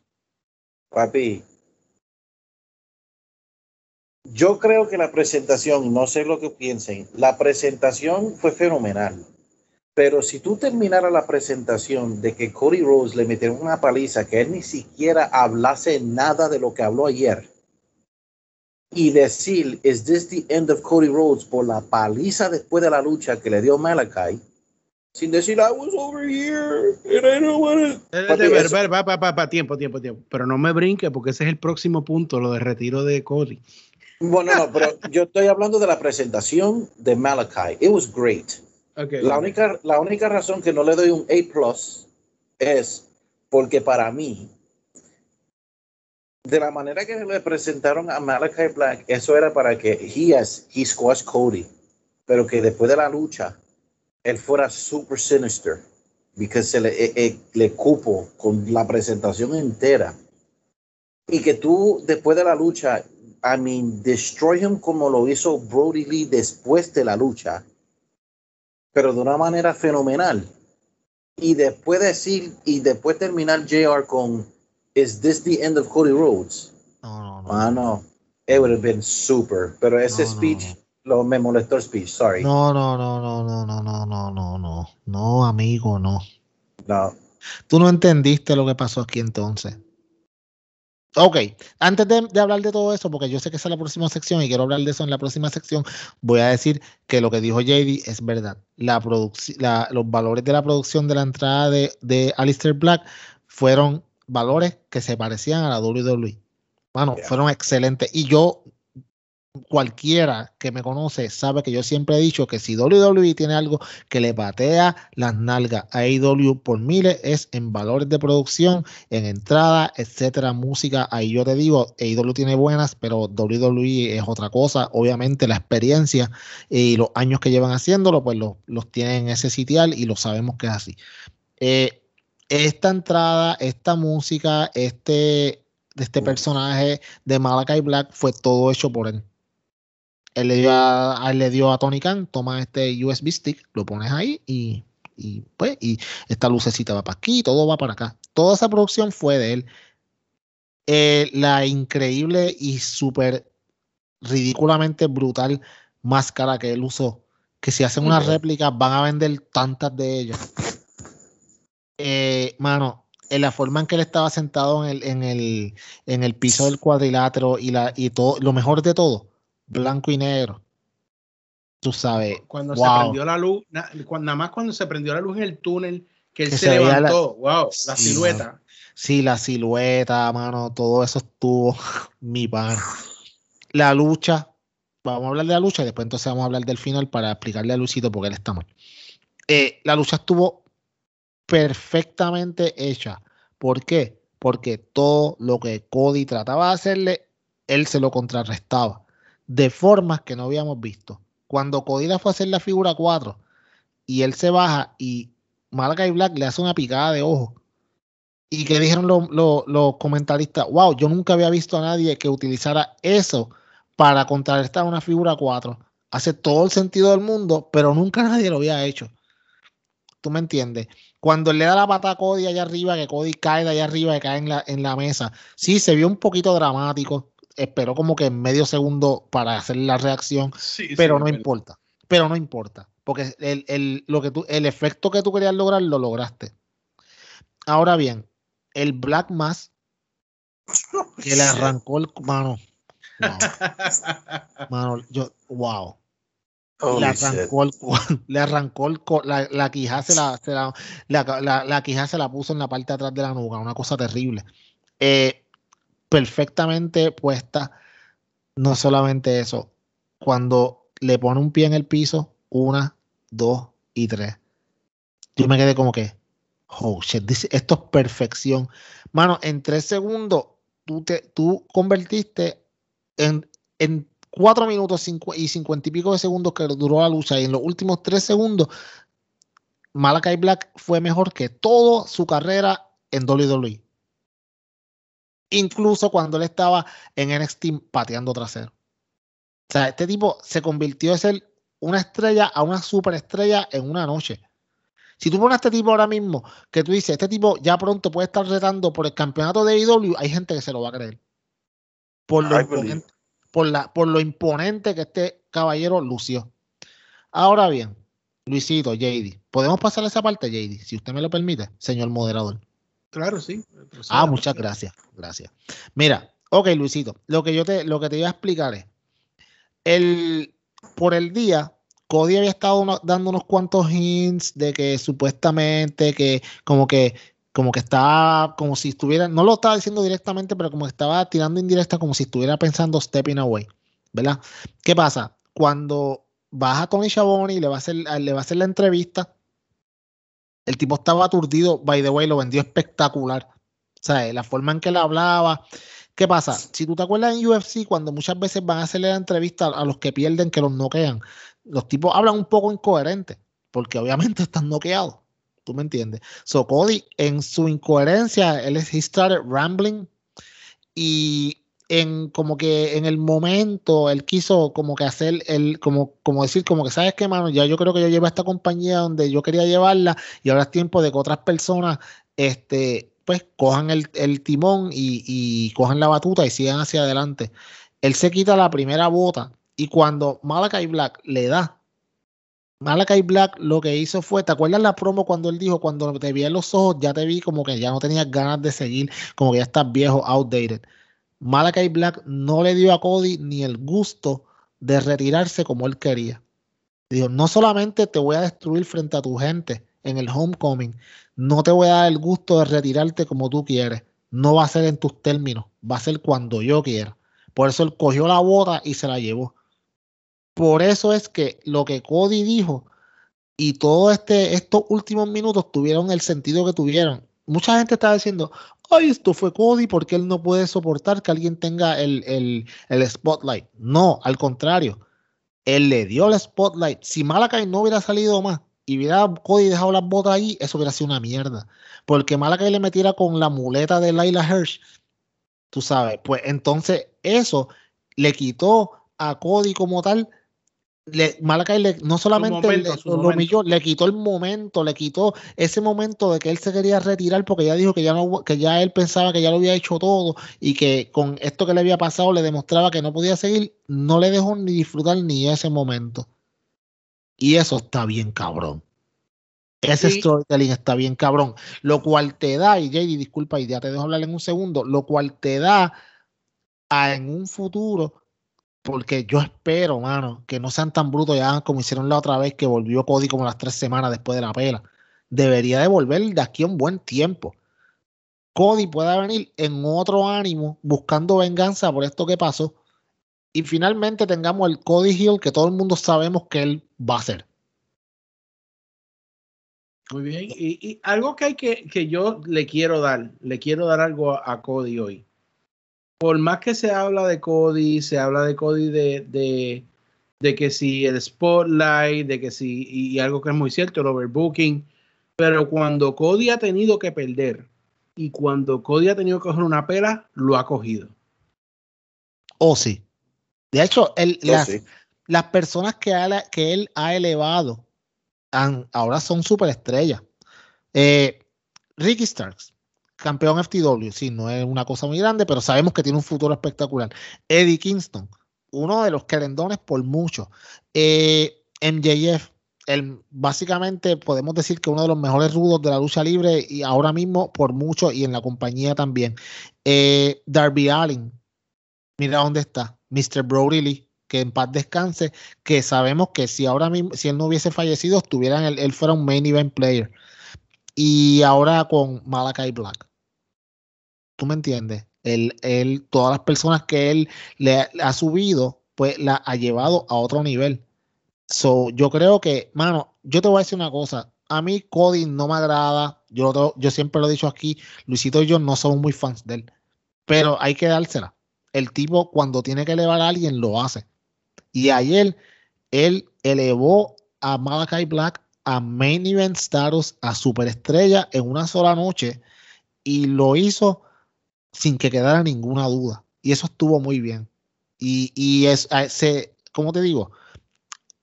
Papi, yo creo que la presentación, no sé lo que piensen, la presentación fue fenomenal. Pero si tú terminaras la presentación de que Cody Rhodes le metieron una paliza, que él ni siquiera hablase nada de lo que habló ayer, y decir, ¿is this the end of Cody Rhodes por la paliza después de la lucha que le dio Malakai? Sin decir I was over here and I don't want to. Va, va, va, tiempo, tiempo, tiempo. Pero no me brinque porque ese es el próximo punto, lo de retiro de Cody. Bueno, no, pero yo estoy hablando de la presentación de Malachi. It was great. Okay. La, única, la única razón que no le doy un A plus es porque para mí, de la manera que le presentaron a Malachi Black, eso era para que he, has, he squashed Cody, pero que después de la lucha él fuera super sinister, porque se le, eh, eh, le cupo con la presentación entera. Y que tú, después de la lucha, I mean, destroy him como lo hizo Brody Lee después de la lucha, pero de una manera fenomenal. y después decir y después terminar JR con Is this the end of Cody Rhodes? No, no, no. Ah, no. It would have been super. Pero ese No, no, speech, lo me molestó el speech, sorry. No, no, no, no, no, no, no, no, no, no. No, amigo, no. No. Tú no entendiste lo que pasó aquí entonces. Ok, antes de, de hablar de todo eso, porque yo sé que esa es la próxima sección y quiero hablar de eso en la próxima sección, voy a decir que lo que dijo JD es verdad. La la- los valores de la producción de la entrada de, de Alistair Black fueron valores que se parecían a la WWE. Bueno, Yeah. fueron excelentes. Y yo, cualquiera que me conoce, sabe que yo siempre he dicho que si WWE tiene algo que le patea las nalgas a AEW por miles es en valores de producción, en entrada, etcétera, música. Ahí yo te digo, AEW tiene buenas, pero WWE es otra cosa. Obviamente la experiencia y los años que llevan haciéndolo, pues los, los tienen en ese sitial y lo sabemos que es así. Eh, esta entrada, esta música, este, este personaje de Malakai Black fue todo hecho por él. Él le dio a, él le dio a Tony Khan, toma este USB stick, lo pones ahí y, y, pues, y esta lucecita va para aquí, todo va para acá. Toda esa producción fue de él. Eh, la increíble y súper ridículamente brutal máscara que él usó, que si hacen una Ujú. réplica van a vender tantas de ellas. Eh, mano, en la forma en que él estaba sentado en el, en el, en el piso del cuadrilátero y, la, y todo, lo mejor de todo, blanco y negro. Tú sabes, Cuando se prendió la luz, na- cuando- nada más cuando se prendió la luz en el túnel, que él Que se, se veía la- levantó, wow, la silueta. Sí, la silueta, mano, todo eso estuvo mi pan. La lucha, vamos a hablar de la lucha y después entonces vamos a hablar del final para explicarle a Luisito por qué él está mal. Eh, la lucha estuvo perfectamente hecha. ¿Por qué? Porque todo lo que Cody trataba de hacerle, él se lo contrarrestaba de formas que no habíamos visto. Cuando Cody le fue a hacer la figura 4 y él se baja y Malakai Black le hace una picada de ojo. Y que dijeron los, los- comentaristas, wow, yo nunca había visto a nadie que utilizara eso para contrarrestar una figura 4. Hace todo el sentido del mundo, pero nunca nadie lo había hecho. ¿Tú me entiendes? Cuando le da la pata a Cody allá arriba, que Cody cae de allá arriba, que cae en la, en la mesa, sí, se vio un poquito dramático. Esperó como que en medio segundo para hacer la reacción Sí, pero sí, no importa. Pero no importa. Porque el, el- lo que tú, el efecto que tú querías lograr lo lograste. Ahora bien, el Black Mass que le arrancó el mano. Wow, mano, yo, wow. Holy le arrancó el le arrancó el la, la quija se la, se la, la, la- la quija se la puso en la parte de atrás de la nuca, una cosa terrible. Eh, perfectamente puesta. No solamente eso, cuando le pone un pie en el piso, una, dos y tres. Yo me quedé como que, oh shit, this- esto es perfección. Mano, en tres segundos, tú, te, tú convertiste en, en cuatro minutos y cincuenta y pico de segundos que duró la lucha y en los últimos tres segundos, Malakai Black fue mejor que toda su carrera en WWE. Incluso cuando él estaba en NXT pateando trasero. O sea, este tipo se convirtió de ser una estrella a una superestrella en una noche. Si tú pones a este tipo ahora mismo, que tú dices, este tipo ya pronto puede estar retando por el campeonato de AEW, hay gente que se lo va a creer. Por lo, imponente, por, la, por lo imponente que este caballero lució. Ahora bien, Luisito, JD, ¿podemos pasar a esa parte, JD? Si usted me lo permite, señor moderador. Claro, sí. Ah, muchas gracias, gracias. Mira, ok, Luisito, lo que yo te, lo que te iba a explicar es, el, por el día, Cody había estado uno- dando unos cuantos hints de que supuestamente que como que como que estaba como si estuviera, no lo estaba diciendo directamente, pero como que estaba tirando indirecta como si estuviera pensando stepping away, ¿verdad? ¿Qué pasa? Cuando baja Tony Schiavone y le va a hacer, le va a hacer la entrevista, el tipo estaba aturdido, by the way, lo vendió espectacular. O sea, la forma en que él hablaba. ¿Qué pasa? Si tú te acuerdas en UFC, cuando muchas veces van a hacerle la entrevista a los que pierden, que los noquean, los tipos hablan un poco incoherentes, porque obviamente están noqueados. ¿Tú me entiendes? So Cody, en su incoherencia, él es, he started rambling y en como que en el momento él quiso como que hacer el como como decir como que sabes qué mano ya yo creo que yo llevo esta compañía donde yo quería llevarla y ahora es tiempo de que otras personas este pues cojan el, timón y, y, cojan la batuta y sigan hacia adelante él se quita la primera bota y cuando Malakai Black le da Malakai Black lo que hizo fue, ¿te acuerdas la promo cuando él dijo, cuando te vi en los ojos, ya te vi como que ya no tenías ganas de seguir, como que ya estás viejo, outdated? Malakai Black no le dio a Cody ni el gusto de retirarse como él quería. Dijo, no solamente te voy a destruir frente a tu gente en el homecoming, no te voy a dar el gusto de retirarte como tú quieres. No va a ser en tus términos, va a ser cuando yo quiera. Por eso él cogió la bota y se la llevó. Por eso es que lo que Cody dijo y todos este, estos últimos minutos tuvieron el sentido que tuvieron. Mucha gente está diciendo, ay, esto fue Cody porque él no puede soportar que alguien tenga el, el, spotlight. No, al contrario, él le dio el spotlight. Si Malakai no hubiera salido más y hubiera Cody dejado las botas ahí, eso hubiera sido una mierda. Porque Malakai le metiera con la muleta de Laila Hirsch, tú sabes, pues entonces eso le quitó a Cody como tal le, Malakai no solamente le, lo le quitó el momento, le quitó ese momento de que él se quería retirar porque ya dijo que ya no, que ya él pensaba que ya lo había hecho todo y que con esto que le había pasado le demostraba que no podía seguir, no le dejó ni disfrutar ni ese momento. Y eso está bien cabrón. Ese storytelling está bien cabrón. Lo cual te da, y JD, disculpa, y ya te dejo hablar en un segundo, lo cual te da a en un futuro porque yo espero, mano, que no sean tan brutos ya como hicieron la otra vez que volvió Cody como las tres semanas después de la pela. Debería de volver de aquí a un buen tiempo. Cody pueda venir en otro ánimo, buscando venganza por esto que pasó. Y finalmente tengamos el Cody Hill que todo el mundo sabemos que él va a ser. Muy bien. Y, algo que hay que, que yo le quiero dar, le quiero dar algo a Cody hoy por más que se habla de Cody, se habla de Cody de, de, que si el spotlight, de que si, y, algo que es muy cierto, el overbooking, pero cuando Cody ha tenido que perder y cuando Cody ha tenido que coger una pela, lo ha cogido. Oh, sí. De hecho, oh, las, personas que, que él ha elevado ahora son superestrellas. Eh, Ricky Starks, campeón FTW, sí, no es una cosa muy grande, pero sabemos que tiene un futuro espectacular. Eddie Kingston, uno de los querendones por mucho. Eh, MJF, el, básicamente podemos decir que uno de los mejores rudos de la lucha libre y ahora mismo por mucho y en la compañía también. Eh, Darby Allin, mira dónde está. Mr. Brody Lee, que en paz descanse, que sabemos que si ahora mismo, si él no hubiese fallecido, estuviera él fuera un main event player y ahora con Malakai Black. ¿Tú me entiendes? Él, él, todas las personas que él le ha, subido, pues la ha llevado a otro nivel. So, yo creo que, mano, yo te voy a decir una cosa. A mí Cody no me agrada. Yo, yo siempre lo he dicho aquí. Luisito y yo no somos muy fans de él. Pero hay que dársela. El tipo, cuando tiene que elevar a alguien, lo hace. Y ayer, él elevó a Malakai Black a main event status, a superestrella en una sola noche y lo hizo sin que quedara ninguna duda. Y eso estuvo muy bien. Y, y es, se, ¿cómo te digo?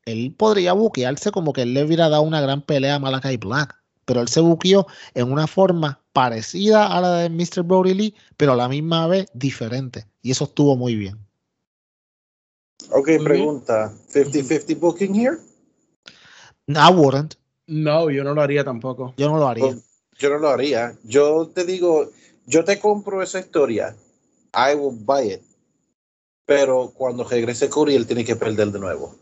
Él podría buquearse como que él le hubiera dado una gran pelea a Malakai Black, pero él se buqueó en una forma parecida a la de Mr. Brody Lee, pero a la misma vez diferente. Y eso estuvo muy bien. Ok, pregunta. ¿50-50 booking here? I wouldn't. No, yo no lo haría tampoco. Yo no lo haría. Yo no lo haría. Yo te digo, yo te compro esa historia. I will buy it. Pero cuando regrese Cody, él tiene que perder de nuevo.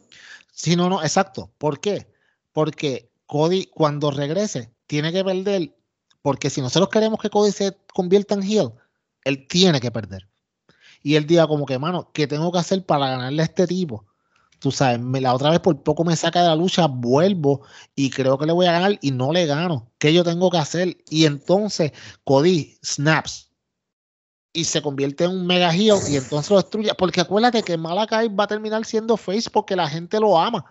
Sí, no, no, exacto. ¿Por qué? Porque Cody, cuando regrese, tiene que perder. Porque si nosotros queremos que Cody se convierta en heel, él tiene que perder. Y él diga como que, mano, ¿qué tengo que hacer para ganarle a este tipo? Tú sabes, la otra vez por poco me saca de la lucha, vuelvo y creo que le voy a ganar y no le gano. ¿Qué yo tengo que hacer? Y entonces Cody snaps y se convierte en un mega heel y entonces lo destruye. Porque acuérdate que Malakai va a terminar siendo face porque la gente lo ama.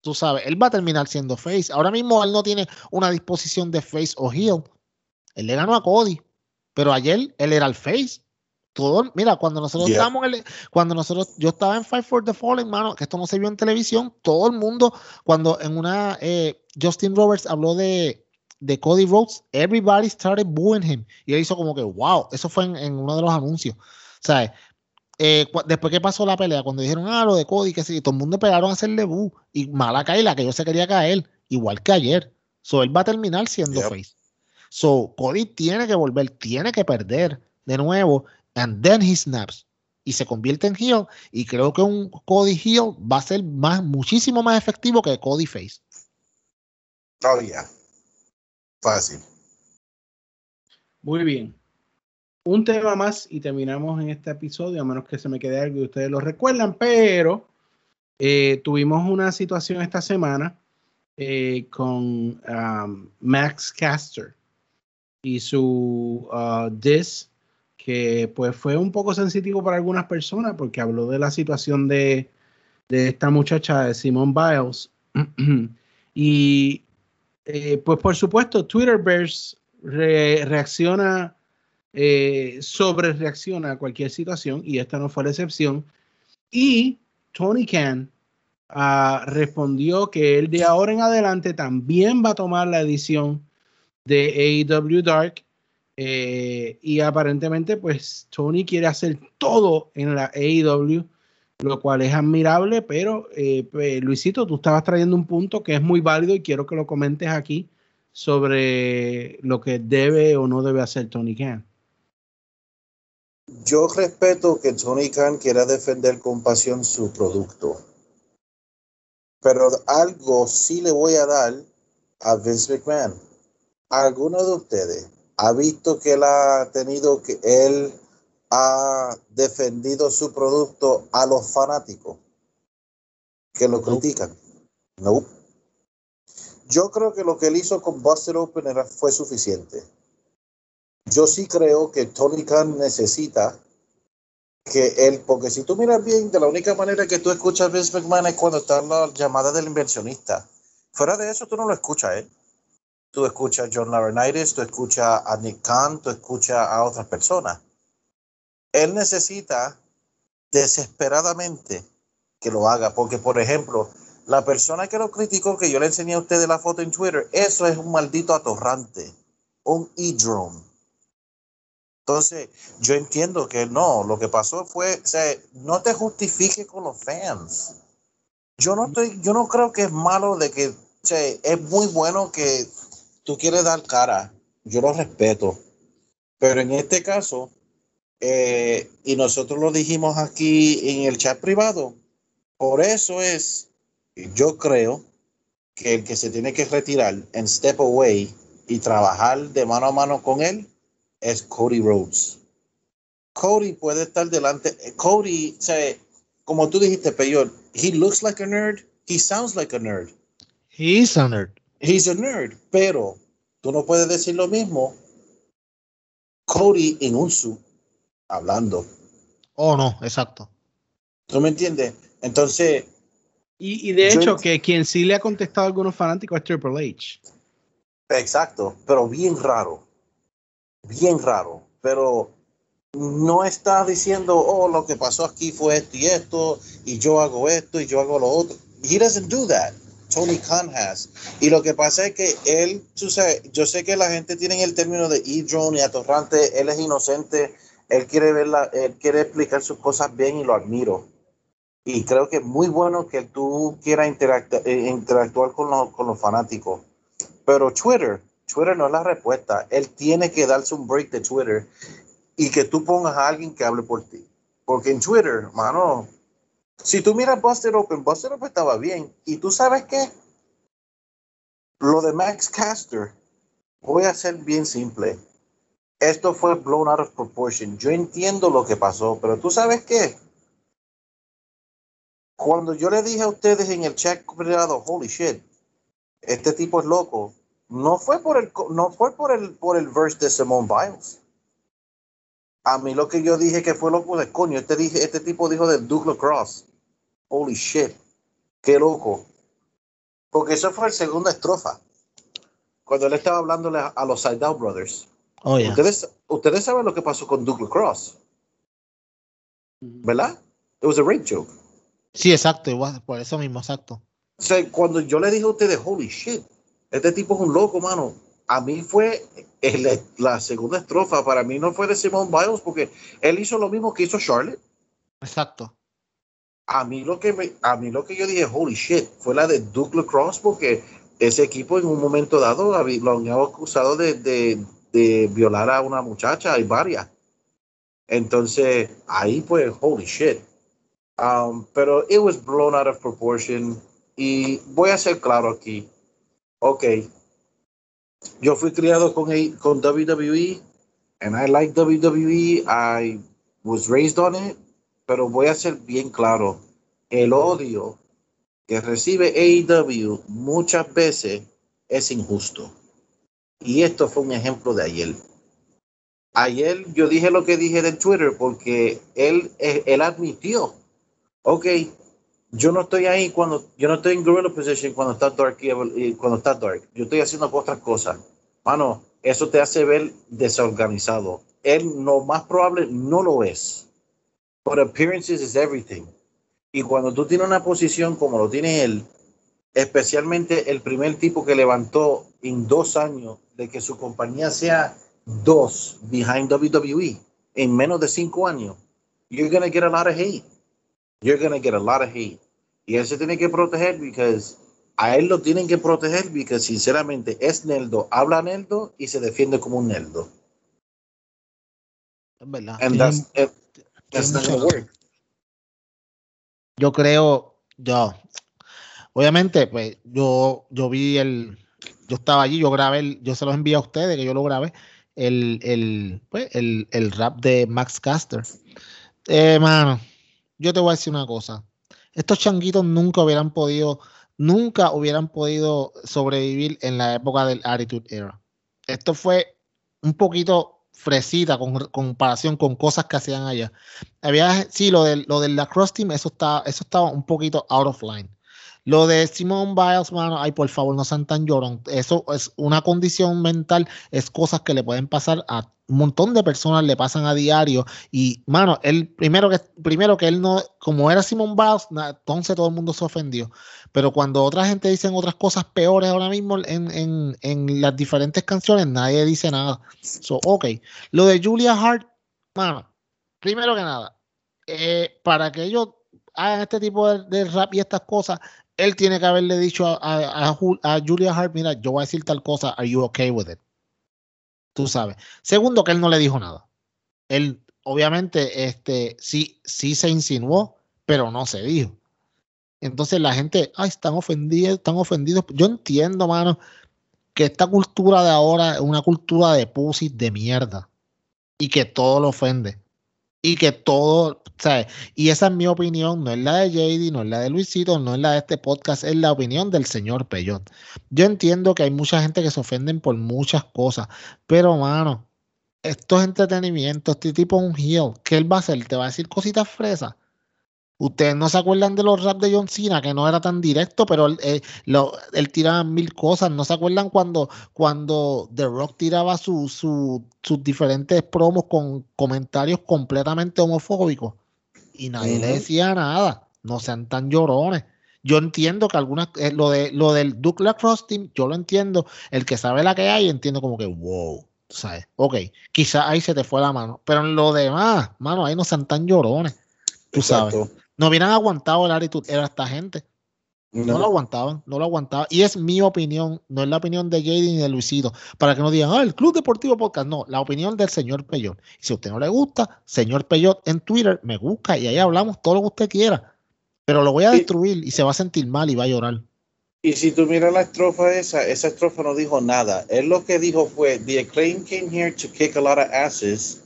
Tú sabes, él va a terminar siendo face. Ahora mismo él no tiene una disposición de face o heel. Él le ganó a Cody, pero ayer él era el face. Todo, mira, cuando nosotros estábamos, cuando nosotros, yo estaba en Fight for the Fallen, mano, que esto no se vio en televisión, todo el mundo, cuando en una, eh, Justin Roberts habló de, de Cody Rhodes, everybody started booing him. Y él hizo como que, wow, eso fue en, uno de los anuncios. O sea, eh, después que pasó la pelea, cuando dijeron, ah, lo de Cody, que sí, todo el mundo pegaron a hacerle boo. Y mala la que yo se quería caer, igual que ayer. So, él va a terminar siendo face. So, Cody tiene que volver, tiene que perder de nuevo and then he snaps y se convierte en heel y creo que un Cody heel va a ser más muchísimo más efectivo que Cody face. Oh yeah. Fácil. Muy bien. Un tema más y terminamos en este episodio, a menos que se me quede algo y ustedes lo recuerdan, pero eh, tuvimos una situación esta semana eh, con um, Max Caster y su uh, dis que pues fue un poco sensitivo para algunas personas porque habló de la situación de, esta muchacha de Simone Biles. y eh, pues por supuesto Twitterverse reacciona, eh, sobre reacciona a cualquier situación y esta no fue la excepción. Y Tony Khan ah, respondió que él de ahora en adelante también va a tomar la edición de AEW Dark eh, y aparentemente, pues Tony quiere hacer todo en la AEW, lo cual es admirable, pero eh, pues, Luisito, tú estabas trayendo un punto que es muy válido y quiero que lo comentes aquí sobre lo que debe o no debe hacer Tony Khan. Yo respeto que Tony Khan quiera defender con pasión su producto, pero algo sí le voy a dar a Vince McMahon. ¿Alguno de ustedes ha visto que él ha tenido que él ha defendido su producto a los fanáticos que lo critican. No. Yo creo que lo que él hizo con Buster Open era, fue suficiente. Yo sí creo que Tony Khan necesita que él, porque si tú miras bien, de la única manera que tú escuchas a Vince McMahon es cuando está la llamada del inversionista. Fuera de eso, tú no lo escuchas, ¿eh? Tú escuchas a John Laurinaitis, tú escuchas a Nick Khan, tú escuchas a otras personas. Él necesita desesperadamente que lo haga, porque por ejemplo, la persona que lo criticó, que yo le enseñé a ustedes la foto en Twitter, eso es un maldito atorrante, un e-drone. Entonces, yo entiendo que no, lo que pasó fue, o sea, no te justifique con los fans. Yo no estoy, yo no creo que es malo de que, o sea, es muy bueno que tú quieres dar cara, yo lo respeto, pero en este caso, eh, y nosotros lo dijimos aquí en el chat privado, por eso es, yo creo que el que se tiene que retirar en Step Away y trabajar de mano a mano con él es Cody Rhodes. Cody puede estar delante. Cody, o sea, como tú dijiste, Peyor, he looks like a nerd, he sounds like a nerd. He's a nerd he's a nerd, pero tú no puedes decir lo mismo. Cody en un su hablando. Oh, no, exacto. ¿Tú me entiendes? Entonces. Y, de hecho, que quien sí le ha contestado a algunos fanáticos es Triple H. Exacto, pero bien raro. Bien raro. Pero no está diciendo, oh, lo que pasó aquí fue esto y esto, y yo hago esto y yo hago lo otro. He doesn't do that. Tony Khan has. Y lo que pasa es que él, yo sé que la gente tiene el término de e-drone y atorrante, él es inocente, él quiere verla, él quiere explicar sus cosas bien y lo admiro. Y creo que es muy bueno que tú quieras eh, interactuar con, con los fanáticos. Pero Twitter, Twitter no es la respuesta. Él tiene que darse un break de Twitter y que tú pongas a alguien que hable por ti. Porque en Twitter, mano, si tú miras Buster Open, Buster Open estaba bien. ¿Y tú sabes qué? Lo de Max Caster, voy a ser bien simple. Esto fue blown out of proportion. Yo entiendo lo que pasó, pero tú sabes qué? Cuando yo le dije a ustedes en el chat privado, holy shit, este tipo es loco, no fue por el, no fue por el, por el verse de Simone Biles. A mí lo que yo dije que fue loco de coño, este, dije, este tipo dijo de Douglas Cross. Holy shit, qué loco. Porque eso fue la segunda estrofa. Cuando él estaba hablándole a, los Side Brothers. Oh, ustedes, ustedes saben lo que pasó con Douglas Cross. ¿Verdad? It was a rape joke. Sí, exacto, igual, por eso mismo, exacto. O sea, cuando yo le dije a ustedes, holy shit, este tipo es un loco, mano. A mí fue el- la segunda estrofa, para mí no fue de Simone Biles, porque él hizo lo mismo que hizo Charlotte. Exacto. A mí lo que me, a mí lo que yo dije, holy shit, fue la de Duke Lacrosse, porque ese equipo en un momento dado lo han acusado de, de, de violar a una muchacha, hay varias. Entonces, ahí pues, holy shit. Um, pero it was blown out of proportion. Y voy a ser claro aquí. Ok. Yo fui criado con, con WWE, and I like WWE. I was raised on it. Pero voy a ser bien claro. El odio que recibe AEW muchas veces es injusto. Y esto fue un ejemplo de ayer. Ayer yo dije lo que dije en Twitter porque él, él, él admitió, ok, yo no estoy ahí cuando, yo no estoy en gorilla position cuando está dark, y- cuando está dark. Yo estoy haciendo otras cosas. Mano, eso te hace ver desorganizado. Él lo más probable no lo es. But appearances is everything. Y cuando tú tienes una posición como lo tiene él, especialmente el primer tipo que levantó en dos años de que su compañía sea dos behind WWE en menos de cinco años, you're gonna get a lot of hate. You're gonna get a lot of hate. Y él se tiene que proteger because a él lo tienen que proteger porque sinceramente es Neldo, habla Neldo y se defiende como un Neldo. Es verdad. And that's, it- that's not gonna work. Yo creo, yo, obviamente, pues yo, yo vi el, yo estaba allí, yo grabé, el- yo se los envié a ustedes, que yo lo grabé, el, el, pues, el, el rap de Max Caster. Eh, mano, yo te voy a decir una cosa. Estos changuitos nunca hubieran podido, nunca hubieran podido sobrevivir en la época del Attitude Era. Esto fue un poquito fresita con comparación con cosas que hacían allá. Había, sí, lo del, lo del lacrosse team, eso estaba, eso estaba un poquito out of line. Lo de Simone Biles, mano, ay, por favor, no sean tan llorón. Eso es una condición mental, es cosas que le pueden pasar a un montón de personas, le pasan a diario. Y, mano, él, primero que, primero que él no, como era Simone Biles, entonces todo el mundo se ofendió. Pero cuando otra gente dice otras cosas peores ahora mismo en, en, en las diferentes canciones, nadie dice nada. So, ok. Lo de Julia Hart, mano, primero que nada, eh, para que ellos hagan este tipo de, rap y estas cosas, él tiene que haberle dicho a, a Julia Hart, mira, yo voy a decir tal cosa, are you okay with it? Tú sabes. Segundo, que él no le dijo nada. Él, obviamente, este, sí, sí se insinuó, pero no se dijo. Entonces la gente, ay, están ofendidos, están ofendidos. Yo entiendo, mano, que esta cultura de ahora es una cultura de pusis de mierda. Y que todo lo ofende. Y que todo, ¿sabes? Y esa es mi opinión, no es la de JD, no es la de Luisito, no es la de este podcast, es la opinión del señor Peyot. Yo entiendo que hay mucha gente que se ofenden por muchas cosas, pero mano, esto es entretenimiento, este tipo es un heel. ¿Qué él va a hacer? ¿Te va a decir cositas fresas? Ustedes no se acuerdan de los rap de John Cena, que no era tan directo, pero él, eh, tiraba mil cosas. ¿No se acuerdan cuando, cuando The Rock tiraba su- su- sus diferentes promos con comentarios completamente homofóbicos? Y nadie le decía nada. No sean tan llorones. Yo entiendo que algunas, eh, lo, de, lo del Duke Lacrosse Team, yo lo entiendo. El que sabe la que hay, entiendo como que, wow, ¿sabes? Ok, quizás ahí se te fue la mano. Pero en lo demás, mano, ahí no sean tan llorones. Tú sabes. No hubieran aguantado el attitude era esta gente. No. No. lo aguantaban, no lo aguantaban. Y es mi opinión, no es la opinión de JD ni de Luisito. Para que no digan, ah, el Club Deportivo Podcast. No, la opinión del señor Peyot. Y si a usted no le gusta, señor Peyot en Twitter me busca y ahí hablamos todo lo que usted quiera. Pero lo voy a destruir y se va a sentir mal y va a llorar. Y si tú miras la estrofa esa, esa estrofa no dijo nada. Él lo que dijo fue, the acclaim came here to kick a lot of asses,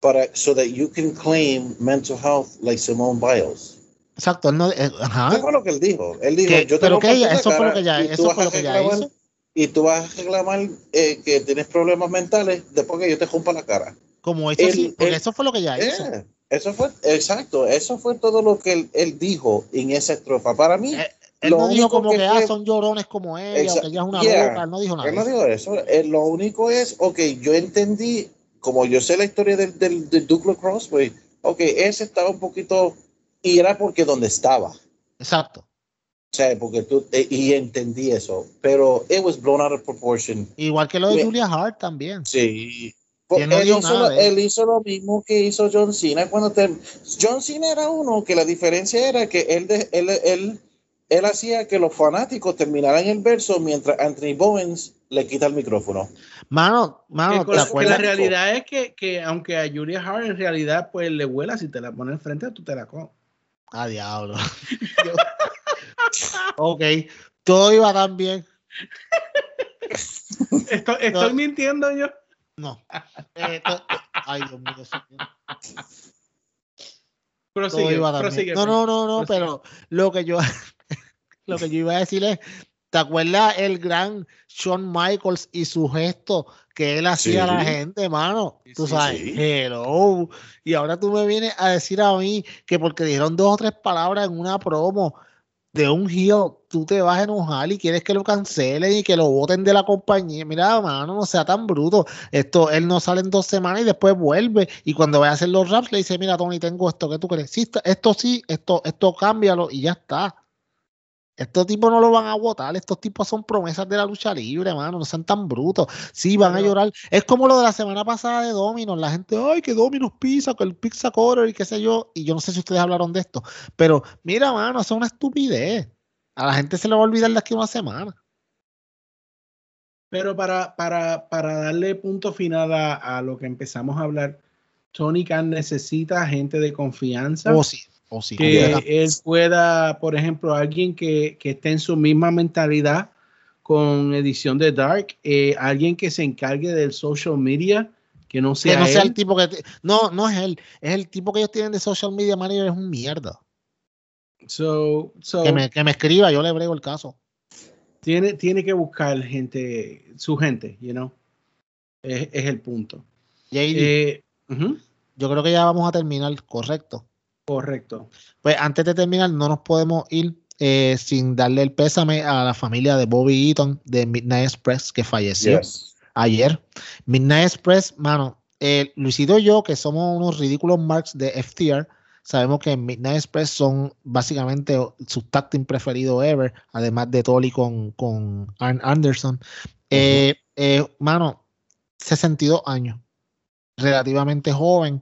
but uh, so that you can claim mental health like Simone Biles. Exacto, él no, eh, ajá. Eso fue lo que él dijo. Él dijo, Que- yo te pero que ella- eso fue lo que ya- y tú eso vas fue a lo que ya reclamar- hizo. Y tú vas a reclamar eh, que tienes problemas mentales después que yo te rompa la cara. Como eso él- sí, porque él- eso fue lo que ya hizo. Eh, eso fue, exacto, eso fue todo lo que él, él dijo en esa estrofa. Para mí, Eh, Él lo no dijo como que que, ah, son llorones como ella, o que ella es una yeah. loca, él no dijo nada. Él no dijo eso. Eh, lo único es, ok, yo entendí, como yo sé la historia del, del, del Duke Lacrosse, pues, ok, ese estaba un poquito, y era porque donde estaba. Exacto. O sea, porque tú, eh, y entendí eso, pero it was blown out of proportion. Igual que lo de Julia Hart también. Sí. él, hizo lo, él, hizo lo, mismo que hizo John Cena cuando te, John Cena era uno que la diferencia era que él, de, él, él, él, hacía que los fanáticos terminaran el verso mientras Anthony Bowens le quita el micrófono. Mano, mano, ¿te la realidad es que, que, aunque a Julia Hart en realidad pues le vuela si te la pones enfrente, tú te la comes. Ah, diablo. ok, todo iba tan bien. ¿Estoy, estoy mintiendo yo? No. Eh, ay, Dios mío. Prosigue, prosigue, no, no, no, no, pero lo que yo lo que yo iba a decir es, ¿te acuerdas el gran Shawn Michaels y su gesto que él hacía a la gente, mano? Tú sabes, hello. Y ahora tú me vienes a decir a mí que porque dijeron dos o tres palabras en una promo, de un heel, tú te vas a enojar y quieres que lo cancelen y que lo voten de la compañía. Mira, mano, no sea tan bruto. Esto, él no sale en dos semanas y después vuelve. Y cuando vaya a hacer los raps, le dice, mira, Tony, tengo esto, que tú crees? esto sí, esto, esto cámbialo y ya está. Estos tipos no lo van a votar, estos tipos son promesas de la lucha libre, mano, no sean tan brutos. Sí, van a llorar. Es como lo de la semana pasada de Dominos, la gente, ay, que Dominos pisa, que el Pizza Quarter y qué sé yo, y yo no sé si ustedes hablaron de esto, pero mira, mano, eso es una estupidez. A la gente se le va a olvidar de aquí una semana. Pero para, para, para darle punto final a, lo que empezamos a hablar, Tony Khan necesita gente de confianza. Oh, sí que él pueda, por ejemplo, alguien que, que, esté en su misma mentalidad con edición de Dark, eh, alguien que se encargue del social media, que no sea, que no sea el tipo que no, no es él, es el tipo que ellos tienen de social media manager es un mierda. So, so, que, me, que me escriba, yo le brego el caso. Tiene, tiene que buscar gente, su gente, you know. Es, es el punto. Eh, yo creo que ya vamos a terminar, correcto. Correcto. Pues antes de terminar, no nos podemos ir eh, sin darle el pésame a la familia de Bobby Eaton de Midnight Express que falleció ayer. Midnight Express, mano, eh, Luisito y yo, que somos unos ridículos marks de FTR, sabemos que Midnight Express son básicamente su team preferido ever, además de Tolly con, con Arn Anderson. Eh, mano, 62 años, relativamente joven.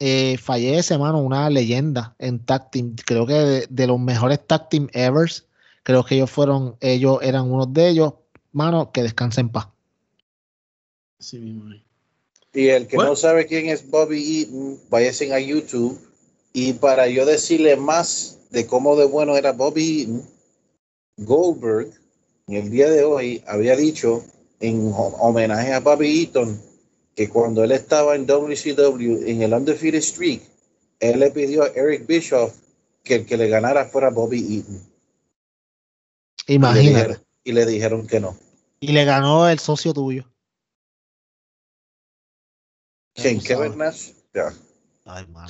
Eh, fallece, mano, una leyenda en tag team. Creo que de, los mejores tag team ever. Creo que ellos fueron, ellos eran unos de ellos. Mano, que descansen en paz. Y el que no sabe quién es Bobby Eaton, váyanse a YouTube. Y para yo decirle más de cómo de bueno era Bobby Eaton, Goldberg, en el día de hoy, había dicho en homenaje a Bobby Eaton que cuando él estaba en WCW en el Undefeated Streak, él le pidió a Eric Bischoff que el que le ganara fuera Bobby Eaton. Imagínate. Y le dijeron, que no. Y le ganó el socio tuyo. ¿Quién? Kevin Nash. Ya.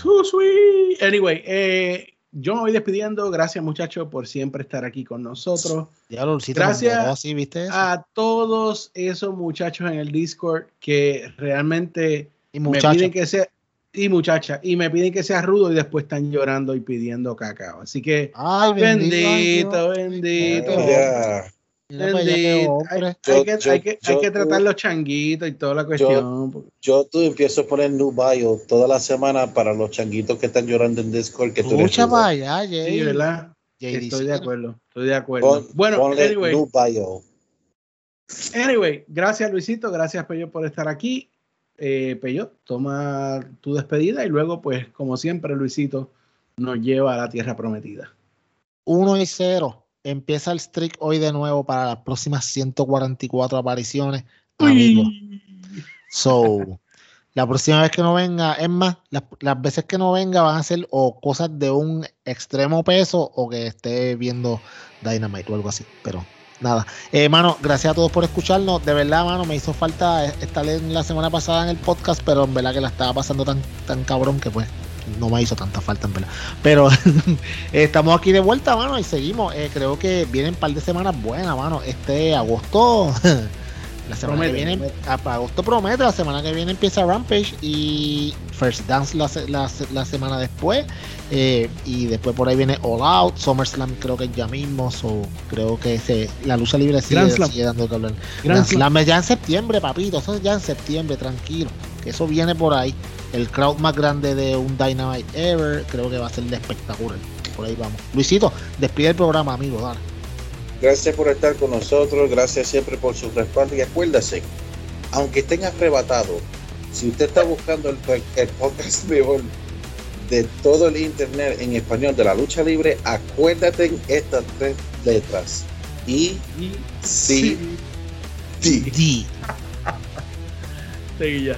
Too sweet. Anyway, eh, yo me voy despidiendo. Gracias, muchachos, por siempre estar aquí con nosotros. Gracias a todos esos muchachos en el Discord que realmente me piden que sea y muchacha y me piden que sea rudo y después están llorando y pidiendo cacao. Así que bendito, bendito. Hay, que, tratar los changuitos y toda la cuestión. Yo, tú empiezo a poner new bio toda la semana para los changuitos que están llorando en Discord. Que tú Mucha vaya, Sí, ¿verdad? estoy de acuerdo, estoy de acuerdo. bueno, anyway. Anyway, gracias Luisito, gracias Peyo por estar aquí. Eh, Peyo, toma tu despedida y luego, pues, como siempre, Luisito nos lleva a la tierra prometida. 1 y 0 empieza el streak hoy de nuevo para las próximas 144 apariciones. Amigos. So, la próxima vez que no venga, es más, las, veces que no venga van a ser o cosas de un extremo peso o que esté viendo Dynamite o algo así. Pero nada. Eh, mano, gracias a todos por escucharnos. De verdad, mano, me hizo falta estar en la semana pasada en el podcast, pero en verdad que la estaba pasando tan, tan cabrón que pues no me hizo tanta falta, en verdad. Pero estamos aquí de vuelta, mano, y seguimos. Eh, creo que vienen un par de semanas buenas, mano. Este agosto La semana que viene, para agosto promete, la semana que viene empieza Rampage y First Dance la, la, semana después. Eh, y después por ahí viene All Out, SummerSlam creo que ya mismo, so, creo que se, la lucha libre sigue, sigue dando que hablar. Grand, Slam ya en septiembre, papito, eso es ya en septiembre, tranquilo, que eso viene por ahí. El crowd más grande de un Dynamite ever, creo que va a ser de espectacular. Por ahí vamos. Luisito, despide el programa, amigo, dale. Gracias por estar con nosotros, gracias siempre por su respaldo y acuérdase, aunque estén arrebatados, si usted está buscando el, podcast mejor de todo el internet en español de la lucha libre, acuérdate en estas tres letras. I, C, D. D. Seguí ya.